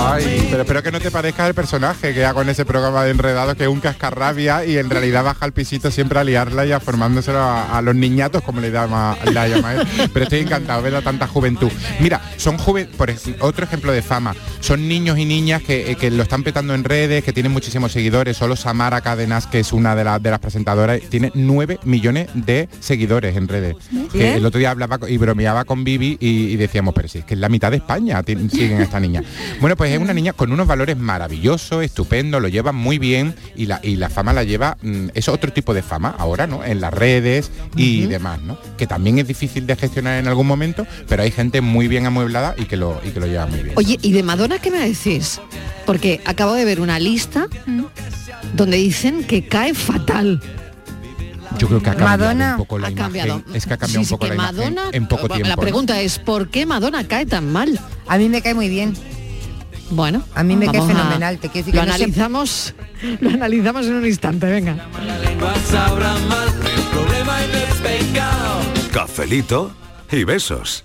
Ay, pero espero que no te parezca el personaje que hago en ese programa de enredados, que es un cascarrabia y en realidad baja al pisito siempre a liarla y a formándoselo a, a los niñatos, como le llama, la llama él. Pero estoy encantado de ver a tanta juventud. Mira, son joven, por otro ejemplo de fama, son niños y niñas que, eh, que lo están petando en redes, que tienen muchísimos seguidores. Solo Samara Cadenas, que es una de, las de las presentadoras, tiene 9 millones de seguidores en redes. Que el otro día hablaba y bromeaba con Vivi y, y decíamos, pero si es que es la mitad de España siguen a esta niña. Bueno, pues es una niña con unos valores maravillosos, estupendo, lo lleva muy bien y la, y la fama la lleva, mm, es otro tipo de fama ahora, ¿no? En las redes y demás, ¿no? Que también es difícil de gestionar en algún momento, pero hay gente muy bien amueblada y que lo, y que lo lleva muy bien. Oye, ¿y de Madonna qué me decís? Porque acabo de ver una lista donde dicen que cae fatal. Yo creo que ha cambiado Madonna un poco la ha imagen. cambiado. Es que ha cambiado Sí, sí, un poco que la imagen Madonna- en poco La tiempo. ¿no? pregunta es, ¿por qué Madonna cae tan mal? A mí me cae muy bien. Bueno, A mí me cae vamos a- fenomenal. Te quiero decir lo que no sé- analizamos, lo analizamos en un instante, venga. Cafelito y besos.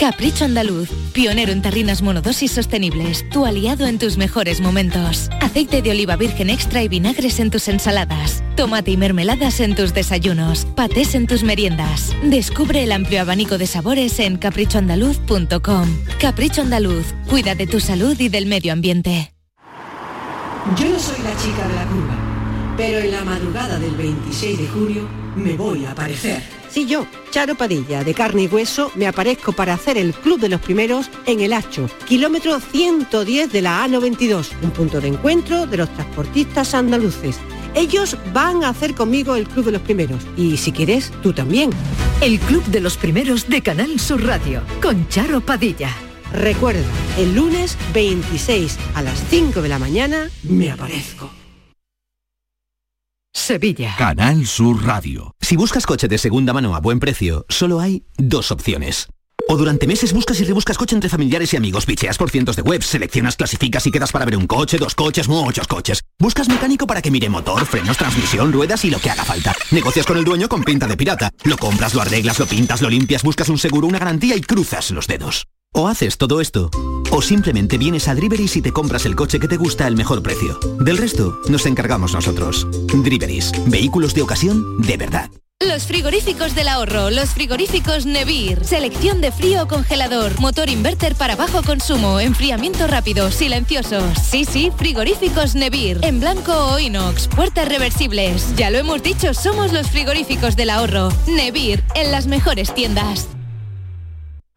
Capricho Andaluz, pionero en tarrinas monodosis sostenibles, tu aliado en tus mejores momentos. Aceite de oliva virgen extra y vinagres en tus ensaladas. Tomate y mermeladas en tus desayunos. Patés en tus meriendas. Descubre el amplio abanico de sabores en caprichoandaluz.com. Capricho Andaluz, cuida de tu salud y del medio ambiente. Yo no soy la chica de la curva, pero en la madrugada del 26 de julio me voy a aparecer. Sí, yo, Charo Padilla, de carne y hueso, me aparezco para hacer el Club de los Primeros en El Hacho, kilómetro 110 de la A92, un punto de encuentro de los transportistas andaluces. Ellos van a hacer conmigo el Club de los Primeros y si quieres, tú también. El Club de los Primeros de Canal Sur Radio, con Charo Padilla. Recuerda, el lunes 26 a las 5 de la mañana me aparezco. Sevilla. Canal Sur Radio. Si buscas coche de segunda mano a buen precio, solo hay dos opciones. O durante meses buscas y rebuscas coche entre familiares y amigos, bicheas por cientos de webs, seleccionas, clasificas y quedas para ver un coche, dos coches, muchos coches. Buscas mecánico para que mire motor, frenos, transmisión, ruedas y lo que haga falta. Negocias con el dueño con pinta de pirata. Lo compras, lo arreglas, lo pintas, lo limpias, buscas un seguro, una garantía y cruzas los dedos. O haces todo esto, o simplemente vienes a Driveris y te compras el coche que te gusta al mejor precio. Del resto, nos encargamos nosotros. Driveris, vehículos de ocasión de verdad. Los frigoríficos del ahorro, los frigoríficos Nevir. Selección de frío o congelador, motor inverter para bajo consumo, enfriamiento rápido, silenciosos. Sí, sí, frigoríficos Nevir. En blanco o inox, puertas reversibles. Ya lo hemos dicho, somos los frigoríficos del ahorro. Nevir, en las mejores tiendas.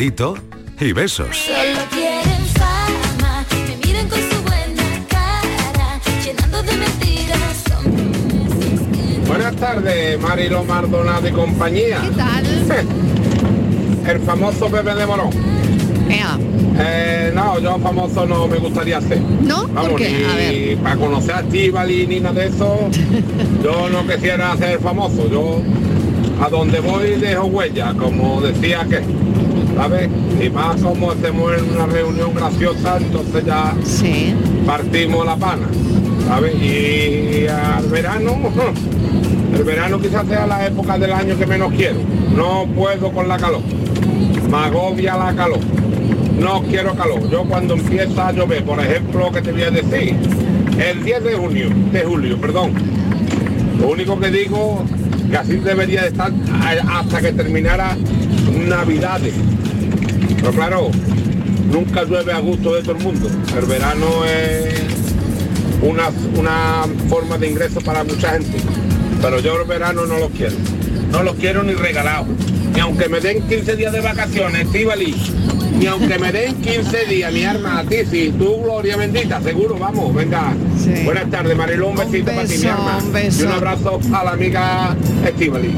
Cafelito y besos. Solo quieren fama, me miran con su buena cara, llenando de mentiras. Buenas tardes, Marilo Mardonado y compañía. ¿Qué tal? El famoso Pepe de Morón. Eh, no, yo famoso no me gustaría ser. ¿No? Vamos, ¿Por qué? A ni para conocer a Estivali ni nada de eso. yo no quisiera ser famoso. Yo a donde voy dejo huella, como decía que. ¿Sabes? Y más como estemos en una reunión graciosa, entonces ya partimos la pana. ¿Sabes? Y al verano, el verano quizás sea la época del año que menos quiero. No puedo con la calor. Me agobia la calor. No quiero calor. Yo cuando empieza a llover, por ejemplo, que te voy a decir, el 10 de junio, de julio, perdón. Lo único que digo que así debería de estar hasta que terminara Navidades. Pero claro, nunca llueve a gusto de todo el mundo. El verano es una, una forma de ingreso para mucha gente. Pero yo el verano no lo quiero. No lo quiero ni regalado. Ni aunque me den 15 días de vacaciones, Estivali. Ni aunque me den 15 días, mi arma, a ti, sí, tú, Gloria bendita, seguro, vamos, venga. Buenas tardes, Marilu, un besito para ti, mi arma. un beso. Y un abrazo a la amiga Estivali.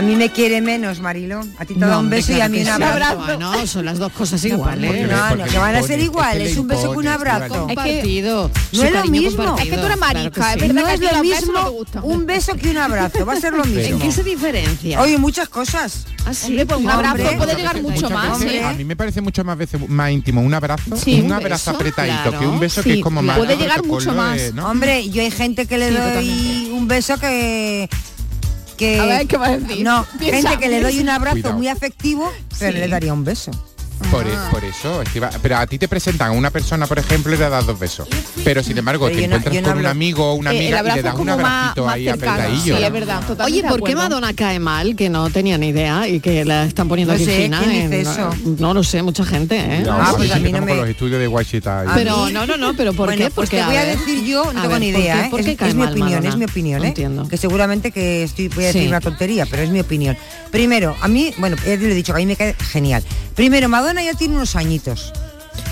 A mí me quiere menos, Marilo. A ti te da un hombre, beso y a mí que un sí. abrazo. No, son las dos cosas iguales. No, no, que van a ser iguales. un beso que un abrazo. Compartido. No Su es lo mismo. compartido. Es que tú eres Claro que sí. No es lo mismo un beso que un abrazo. Va a ser lo mismo. ¿En qué se diferencia? Oye, muchas cosas. Así, Hombre, pues un Hombre, abrazo puede llegar mucho más. veces, ¿eh? A mí me parece mucho más veces más íntimo un abrazo, Sí, un un abrazo beso, apretadito claro. que un beso que es como más puede llegar mucho más. de- ¿no? Hombre, yo hay gente que le doy un beso que que A ver, ¿qué vas a decir? no Piensa, gente que le doy un abrazo Cuidado. muy afectivo pero Sí. le daría un beso Por, e- por eso, Estiva- pero a ti te presentan a una persona, por ejemplo, y le das dos besos. Pero sin embargo, Pero te yo no- encuentras yo no con un hablo- amigo o una Eh, el amiga y abrazo le das un como más- abracito más ahí cercano. apretadillo. Sí, es verdad, totalmente Oye, de ¿por qué acuerdo. Madonna cae mal? Que no tenía ni idea y que la están poniendo No aquí sé, fina. ¿quién dice en- eso? No lo sé, mucha gente, ¿eh? Ya, Ah, pues a sí, mí no estamos me- con los estudios de Washita. A Pero mí- no, no, no, pero ¿por bueno, qué? pues Porque, te voy a, ver, decir yo, no a tengo ver, ni ¿por idea, qué- ¿eh? por qué es, cae es mi mal opinión, Madonna? es mi opinión, No ¿eh? entiendo. Que seguramente que estoy voy a decir Sí. una tontería, pero es mi opinión. Primero, a mí, bueno, ya te lo he dicho, que a mí me cae genial. Primero, Madonna ya tiene unos añitos.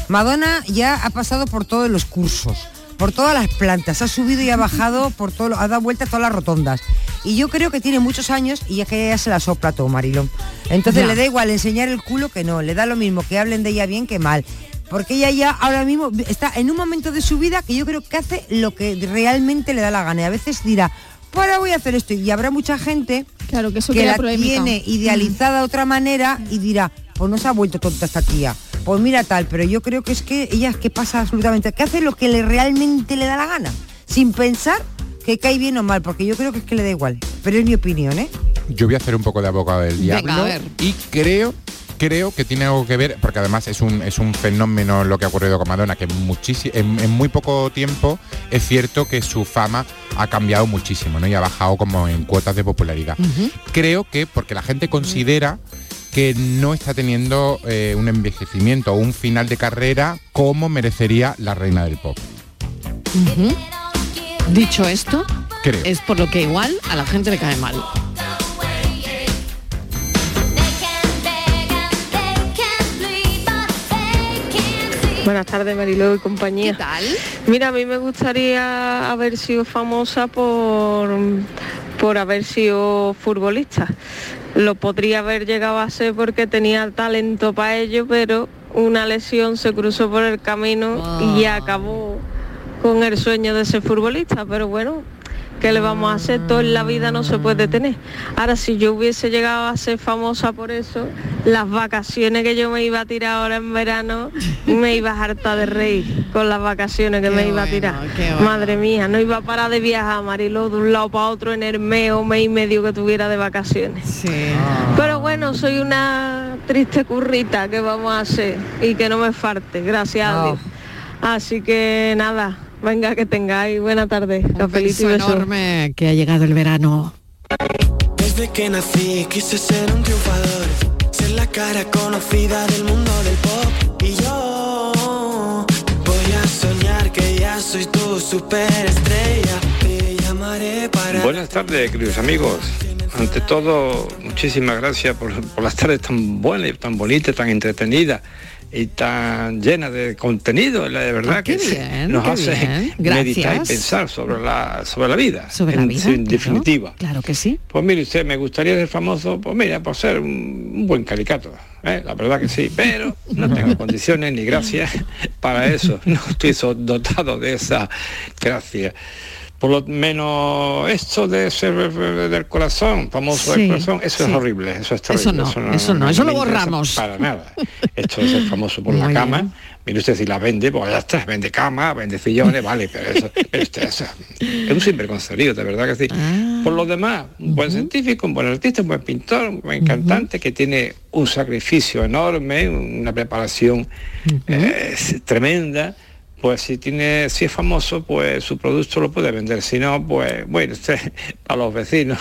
Madonna ya ha pasado por todos los cursos, por todas las plantas, ha subido y ha bajado por todo, lo- ha dado vueltas a todas las rotondas. Y yo creo que tiene muchos años y es que ella se la sopla todo, Marilón. Entonces Ya. le da igual enseñar el culo que no, le da lo mismo que hablen de ella bien que mal. Porque ella ya ahora mismo está en un momento de su vida que yo creo que hace lo que realmente le da la gana. Y a veces dirá, pues ahora voy a hacer esto. Y habrá mucha gente Claro, que eso que la polémica. tiene idealizada de otra manera y dirá, pues no se ha vuelto tonta esta tía. Pues mira tal, pero yo creo que es que ella es que pasa absolutamente, que hace lo que le realmente le da la gana, sin pensar que cae bien o mal, porque yo creo que es que le da igual. Pero es mi opinión, ¿eh? Yo voy a hacer un poco de abogado del Venga, diablo a ver. y creo creo que tiene algo que ver porque además es un, es un fenómeno lo que ha ocurrido con Madonna que muchísimo en, en muy poco tiempo es cierto que su fama ha cambiado muchísimo ¿no? y ha bajado como en cuotas de popularidad creo que porque la gente considera que no está teniendo eh, un envejecimiento o un final de carrera como merecería la reina del pop. Dicho esto, creo es por lo que igual a la gente le cae mal. Buenas tardes, Mariló y compañía. ¿Qué tal? Mira, a mí me gustaría haber sido famosa por, por haber sido futbolista. Lo podría haber llegado a ser porque tenía talento para ello, pero una lesión se cruzó por el camino y acabó con el sueño de ser futbolista. Pero bueno, ¿qué le vamos a hacer? Todo en la vida no se puede tener. Ahora, si yo hubiese llegado a ser famosa por eso, las vacaciones que yo me iba a tirar ahora en verano, me iba a harta de reír con las vacaciones que Qué me iba a tirar. bueno. Madre mía, no iba a parar de viajar, Marilo, de un lado para otro en el mes o mes y medio que tuviera de vacaciones. Pero bueno, soy una triste currita que vamos a hacer y que no me falte, gracias a Oh. Dios. Así que nada, venga que tengáis buena tarde. Y Beso enorme que ha llegado el verano. Desde que nací quise ser un triunfador, ser la cara conocida del mundo del pop. Y yo voy a soñar que ya soy tu superestrella. Te llamaré para... Buenas tardes, queridos amigos. ante todo, muchísimas gracias por, por las tardes tan buenas, tan bonitas, tan entretenidas y tan llenas de contenido, la de verdad Ah, que bien, nos hace meditar y pensar sobre la, sobre la vida, Sobre la en, vida, en claro. definitiva. Claro que sí. Pues mire usted, me gustaría ser famoso, pues mira, por ser un, un buen caricato, ¿eh? la verdad que sí, pero no tengo condiciones ni gracias para eso, no estoy dotado de esa gracia. Por lo menos esto de ser del corazón, famoso Sí, del corazón, eso sí. es horrible, eso es terrible. Eso no, eso no, eso lo me interesa borramos. Para nada. Esto de ser famoso por la cama, bien. mire usted si la vende, pues ya está, vende cama, vende sillones, vale, pero eso, pero eso es un sinvergoncerío, de verdad que sí. Ah. Por lo demás, un buen científico, un buen artista, un buen pintor, un buen cantante que tiene un sacrificio enorme, una preparación eh, es tremenda. Pues si tiene, si es famoso, pues su producto lo puede vender. Si no, pues bueno, usted a los vecinos.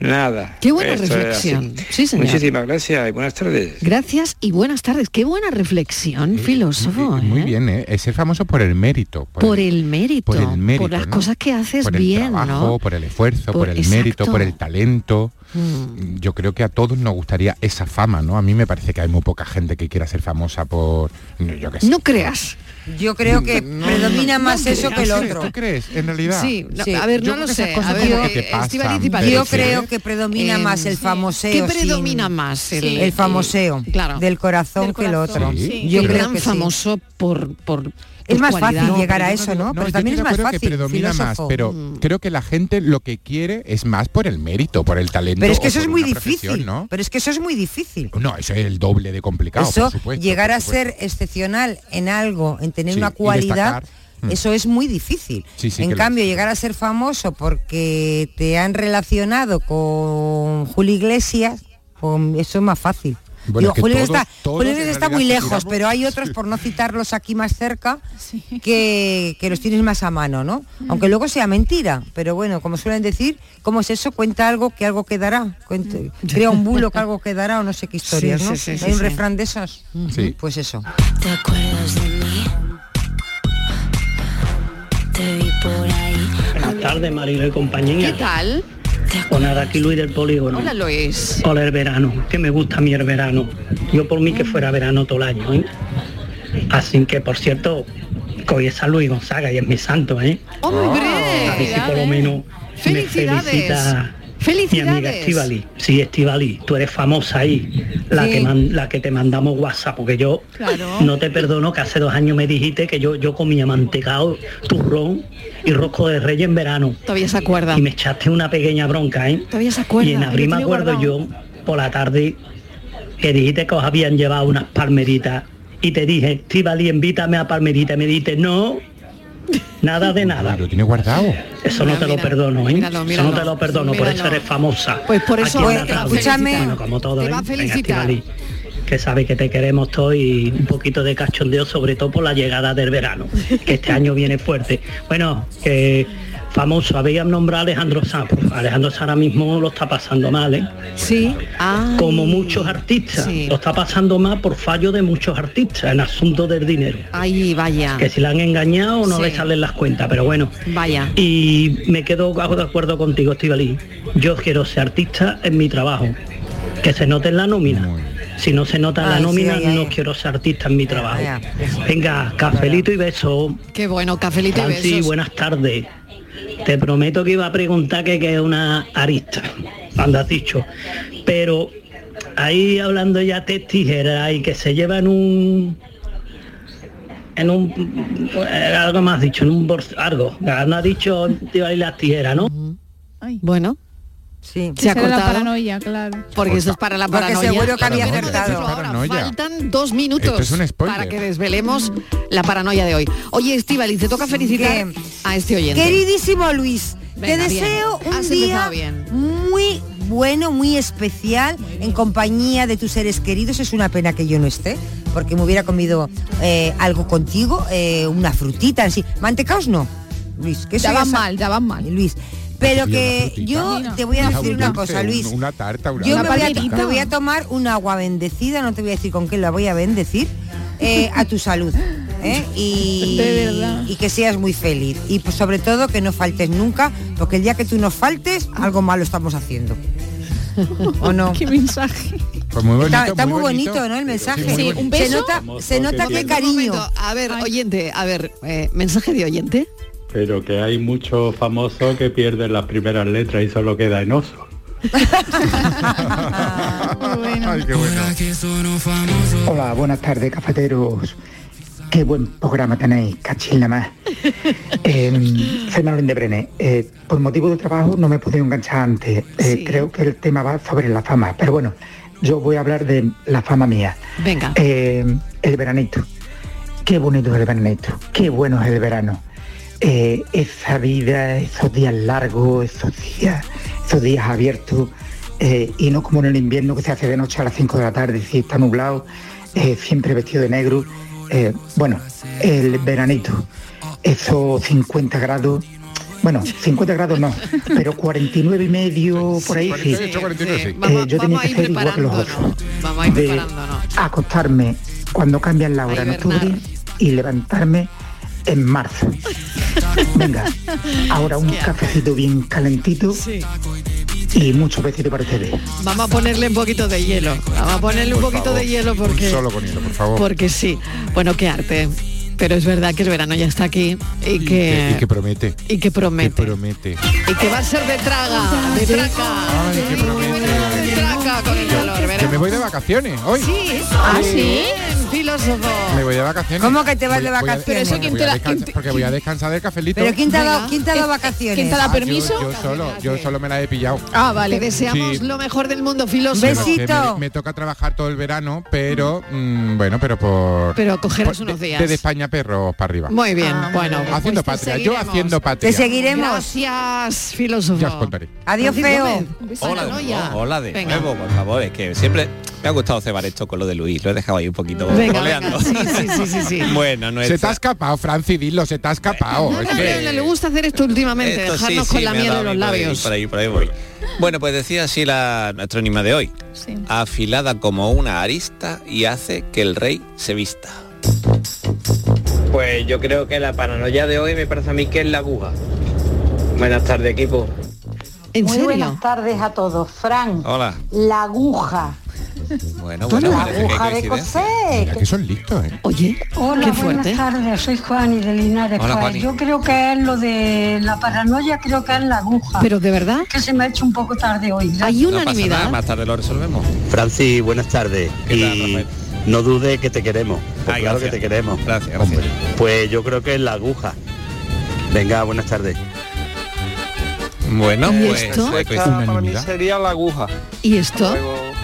Nada. Qué buena reflexión. Sí, señor. Muchísimas gracias y buenas tardes. Gracias y buenas tardes. Qué buena reflexión, filósofo. Muy ¿eh? bien, ¿eh? Es ser famoso por el mérito. Por el mérito, por el mérito, las ¿no? cosas que haces por el bien, trabajo, ¿no? por el esfuerzo, por, Por- el mérito, por el talento. Mm. Yo creo que a todos nos gustaría esa fama, ¿no? A mí me parece que hay muy poca gente que quiera ser famosa por, yo qué sé. No creas. Yo creo que predomina no, más no eso que el otro. ¿Tú crees? En realidad. Sí, no, Sí. a ver, Yo no creo lo sé. A ver, eh, pasan. Yo creo que predomina Eh, más el sí. famoseo. ¿Qué sin- predomina más? El, el famoseo claro. del corazón Del que el corazón, otro. sí. Yo el creo gran que sí. famoso por, por Es más fácil llegar a eso, digo- ¿no? Pero también es más acuerdo que fácil. predomina más, pero Mm. creo que la gente lo que quiere es más por el mérito, por el talento. Pero es que eso es muy difícil. ¿no? Pero es que eso es muy difícil. No, eso es el doble de complicado, eso, por supuesto. llegar por a ser excepcional en algo, en tener Sí, una cualidad. Mm. eso es muy difícil. Sí, sí en cambio, llegar a ser famoso porque te han relacionado con Julio Iglesias, pues eso es más fácil. Bueno, Digo, Julio todos- está, todos Julio está muy lejos, tiramos- pero hay otros, por no citarlos aquí más cerca, que, que los tienes más a mano, ¿no? Aunque luego sea mentira, pero bueno, como suelen decir, ¿cómo es eso? Cuenta algo que algo quedará. Cuenta- crea un bulo que algo quedará o no sé qué historias, Sí, ¿no? sí, sí, Hay sí, un sí. refrán de esos. Sí. Pues eso. ¿Te acuerdas de mí? Te vi por ahí. Buenas tardes, Marilo y compañía. ¿Qué tal? Nada, aquí Luis del Polígono. Hola, Luis. Hola el verano, que me gusta a mí el verano. Yo por mí que fuera verano todo el año, ¿eh? Así que, por cierto, hoy es San Luis Gonzaga y es mi santo, ¿eh? ¡Hombre! A ver si por lo menos me ¡Felicidades! mi amiga Estivali. Sí, Estivali, tú eres famosa ahí, la, Sí. que man- la que te mandamos WhatsApp, porque yo Claro. no te perdono que hace dos años me dijiste que yo, yo comía mantecado, turrón y rosco de rey en verano. Todavía se acuerda. Y me echaste una pequeña bronca, ¿eh? Todavía se acuerda. Y en abril me acuerdo guardado. yo, por la tarde, que dijiste que os habían llevado unas palmeritas. Y te dije, Estivali, invítame a palmerita. Y me dijiste, no, nada de nada. Lo tiene guardado. Eso no te lo perdono, ¿eh? míralo, Eso no te lo perdono, por eso eres famosa. Pues por eso tarde. felicitar. Bueno, como todo, Te ¿eh? va a Venga, felicitar. Estivali, que sabe que te queremos todos y un poquito de cachondeo, sobre todo por la llegada del verano, que este año viene fuerte. Bueno, que famoso, habían nombrado a Alejandro Sanz. Pues Alejandro Sanz ahora mismo lo está pasando mal, ¿eh? Sí. Ay. Como muchos artistas. Sí. Lo está pasando mal por fallo de muchos artistas en asuntos del dinero. Ay, vaya. Que si la han engañado no Sí. le salen las cuentas, pero bueno. Vaya. Y me quedo de acuerdo contigo, Estivali. Yo quiero ser artista en mi trabajo. Que se note en la nómina. Si no se nota en la Ay, sí, nómina, no quiero ser artista en mi trabajo. Venga, cafelito y beso. Qué bueno, cafelito y besos. buenas tardes. Te prometo que iba a preguntar que es una arista, cuando has dicho. Pero ahí hablando ya de tijeras y que se lleva en un en un eh, algo más dicho, en un algo. No ha dicho te iba a las tijeras, ¿no? Bueno. Sí. Se ha era la cortado. paranoia, claro. Porque eso es para la Porque paranoia. seguro que había acertado. ahora. Faltan dos minutos Esto es un spoiler. para que desvelemos la paranoia de hoy. Oye, Estivali, te toca felicitar ¿Qué? a este oyente. Queridísimo Luis, Venga, te bien. deseo un Has día bien. muy bueno, muy especial, en compañía de tus seres queridos. Es una pena que yo no esté, porque me hubiera comido eh, algo contigo, eh, una frutita, así. Mantecaos no, Luis, que eso Ya van mal, ya van mal. Luis. Pero que yo te voy a Un decir una cosa, un- Luis. Una tarta, una Yo me voy, a, palmerita. me voy a tomar un agua bendecida, no te voy a decir con qué la voy a bendecir, eh, a tu salud. ¿eh? Y, que seas muy feliz. Y pues, sobre todo que no faltes nunca, porque el día que tú nos faltes, algo malo estamos haciendo. ¿O no? Qué mensaje. Pues muy bonito, Está, está muy, bonito, bonito. ¿no? El mensaje. Sí, muy Se nota, se nota que Un cariño. momento, a ver, oyente, a ver, eh, mensaje de oyente. Pero que hay muchos famosos que pierden las primeras letras y solo queda en oso. Hola, buenas tardes, cafeteros. Qué buen programa tenéis, cachín la más. Eh, soy Manuel de Brené. Eh, por motivo de trabajo no me he podido enganchar antes. Eh, Creo que el tema va sobre la fama, pero bueno, yo voy a hablar de la fama mía. Venga. Eh, el veranito. Qué bonito es el veranito. Qué bueno es el verano. Eh, esa vida, esos días largos, esos días, esos días abiertos, eh, y no como en el invierno que se hace de noche a las 5 de la tarde, si está nublado, eh, siempre vestido de negro. Eh, bueno, el veranito, esos 50 grados, bueno, 50 grados no, pero 49 y medio por ahí sí. 48, 49, sí. Eh, Vamos- yo tenía que ser igual que los otros. preparándonos. Vamos a ir de acostarme cuando cambian la hora en octubre y levantarme en marzo. Venga, ahora un cafecito bien calentito y muchos besitos para ustedes. Vamos a ponerle un poquito de hielo. Vamos a ponerle un poquito favor, de hielo porque. solo con hielo, por favor. Porque sí. Bueno, qué arte. Pero es verdad que el verano ya está aquí y Que- que. y que promete. y que promete. Que promete. Y que va a ser de traga, de traca. Ay, que promete. De traca con el calor, Que verás. me voy de vacaciones hoy. Sí, Ah, sí, sí. Filósofo. Me voy de vacaciones. ¿Cómo que te vas de Voy vacaciones? Pero eso, porque ¿quién voy te da- Porque voy a descansar del cafelito. ¿Pero quién te ha dado, quién te ha dado vacaciones? ¿Quién te da Ah, yo- permiso? Yo, solo, yo solo me la he pillado. Ah, vale. Te deseamos Sí. lo mejor del mundo, filósofo. Que me, me toca trabajar todo el verano, pero mm, bueno, pero por Pero cogeros por- unos de- días. Desde España perros para arriba. Muy bien, bueno. haciendo pues patria, yo haciendo patria. Te seguiremos. Gracias, filósofo. Ya os contaré. Adiós, feo. Hola de hola de nuevo, por favor, es que siempre me ha gustado cebar esto con lo de Luis, lo he dejado ahí un poquito Venga, coleando. venga, sí, sí, sí, sí, sí. Bueno, no es Se te ha escapado, Franci, dilo, se te ha escapado. Es Hombre, que- le gusta hacer esto últimamente, Esto dejarnos sí, con la miel de dado los labios. Por ahí, por ahí voy. Bueno, pues decía así la nuestro anima de hoy. Afilada como una arista y hace que el rey se vista. Pues yo creo que la paranoia de hoy me parece a mí que es la aguja. Buenas tardes, equipo. ¿En Muy serio? buenas tardes a todos. Fran, Hola. la aguja. Bueno, bueno, la aguja de coser. Mira que son listos, ¿eh? Oye, Hola, qué buenas fuerte. tardes. Soy Juani de Linares. Hola, Juani. yo creo que es lo de la paranoia, creo que es la aguja. Pero de verdad. Que se me ha hecho un poco tarde hoy. Hay No pasa nada, más tarde lo resolvemos. Francis, buenas tardes. Y no dude que te queremos. Pues Ay, claro gracias. que te queremos. Gracias, gracias. Pues yo creo que es la aguja. Venga, buenas tardes. Bueno, ¿Y pues esto? pues, pues, para mí sería la aguja. ¿Y esto?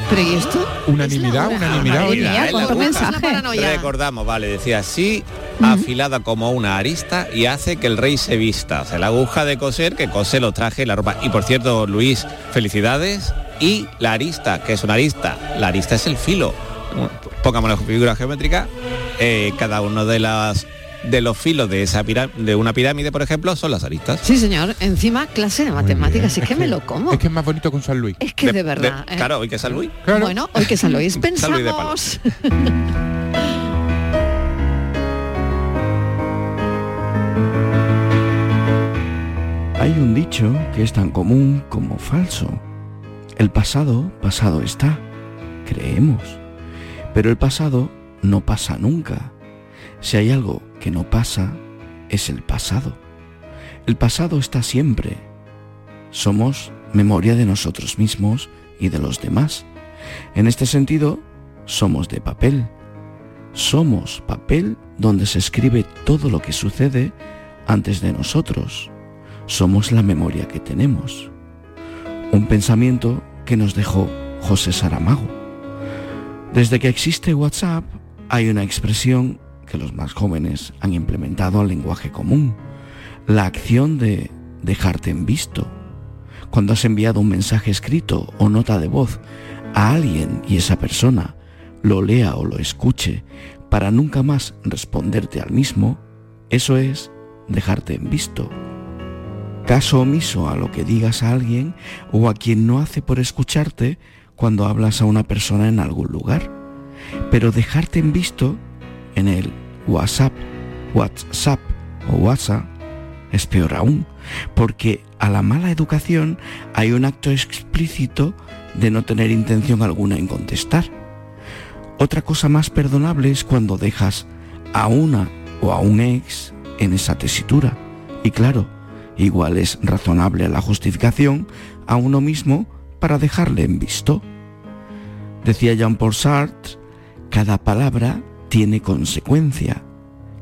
¿Pero y esto? Unanimidad, unanimidad. Madre oye. mía, es la ¿cuánto aguja. mensaje? Recordamos, vale, decía así, afilada como una arista y hace que el rey se vista. O sea, la aguja de coser que cose los trajes y la ropa. Y por cierto, Luis, felicidades. Y la arista, que es una arista. La arista es el filo. Pongamos la figura geométrica. eh, cada uno de las de los filos de esa de una pirámide, por ejemplo, son las aristas. Sí, señor. Encima, clase de matemáticas. Es que me lo como. Es que es más bonito un San Luis. Es que de verdad. ¿eh? Claro, hoy que San Luis. Bueno, hoy que San Luis San Luis de Palo. pensamos. Hay un dicho que es tan común como falso. El pasado, pasado está, creemos. Pero el pasado no pasa nunca. Si hay algo que no pasa, es el pasado. El pasado está siempre. Somos memoria de nosotros mismos y de los demás. En este sentido, somos de papel. Somos papel donde se escribe todo lo que sucede antes de nosotros. Somos la memoria que tenemos. Un pensamiento que nos dejó José Saramago. Desde que existe WhatsApp hay una expresión que los más jóvenes han implementado al lenguaje común. La acción de dejarte en visto. Cuando has enviado un mensaje escrito o nota de voz a alguien y esa persona lo lea o lo escuche para nunca más responderte al mismo, eso es dejarte en visto. Caso omiso a lo que digas a alguien o a quien no hace por escucharte cuando hablas a una persona en algún lugar. Pero dejarte en visto en el WhatsApp, WhatsApp o WhatsApp es peor aún, porque a la mala educación hay un acto explícito de no tener intención alguna en contestar. Otra cosa más perdonable es cuando dejas a una o a un ex en esa tesitura. Y claro, igual es razonable la justificación a uno mismo para dejarle en visto. Decía Jean-Paul Sartre, cada palabra tiene consecuencia,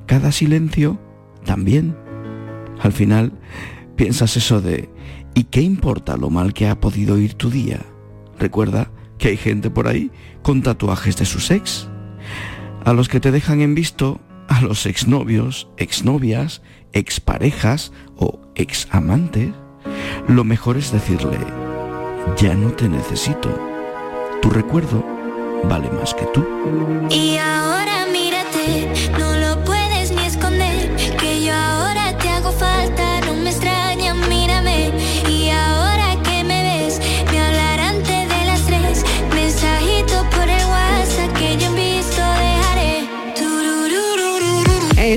cada silencio también. Al final, piensas eso de, ¿y qué importa lo mal que ha podido ir tu día? Recuerda que hay gente por ahí con tatuajes de sus ex. A los que te dejan en visto, a los exnovios, exnovias, exparejas o examantes, lo mejor es decirle, ya no te necesito. Tu recuerdo vale más que tú. No lo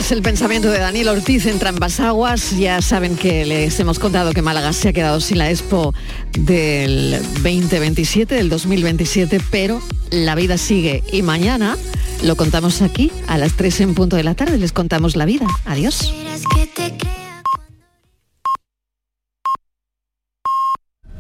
Es el pensamiento de Daniel Ortiz en Trampas Aguas. Ya saben que les hemos contado que Málaga se ha quedado sin la Expo del 2027, del 2027, pero la vida sigue. Y mañana lo contamos aquí a las 3 en punto de la tarde. Les contamos la vida. Adiós.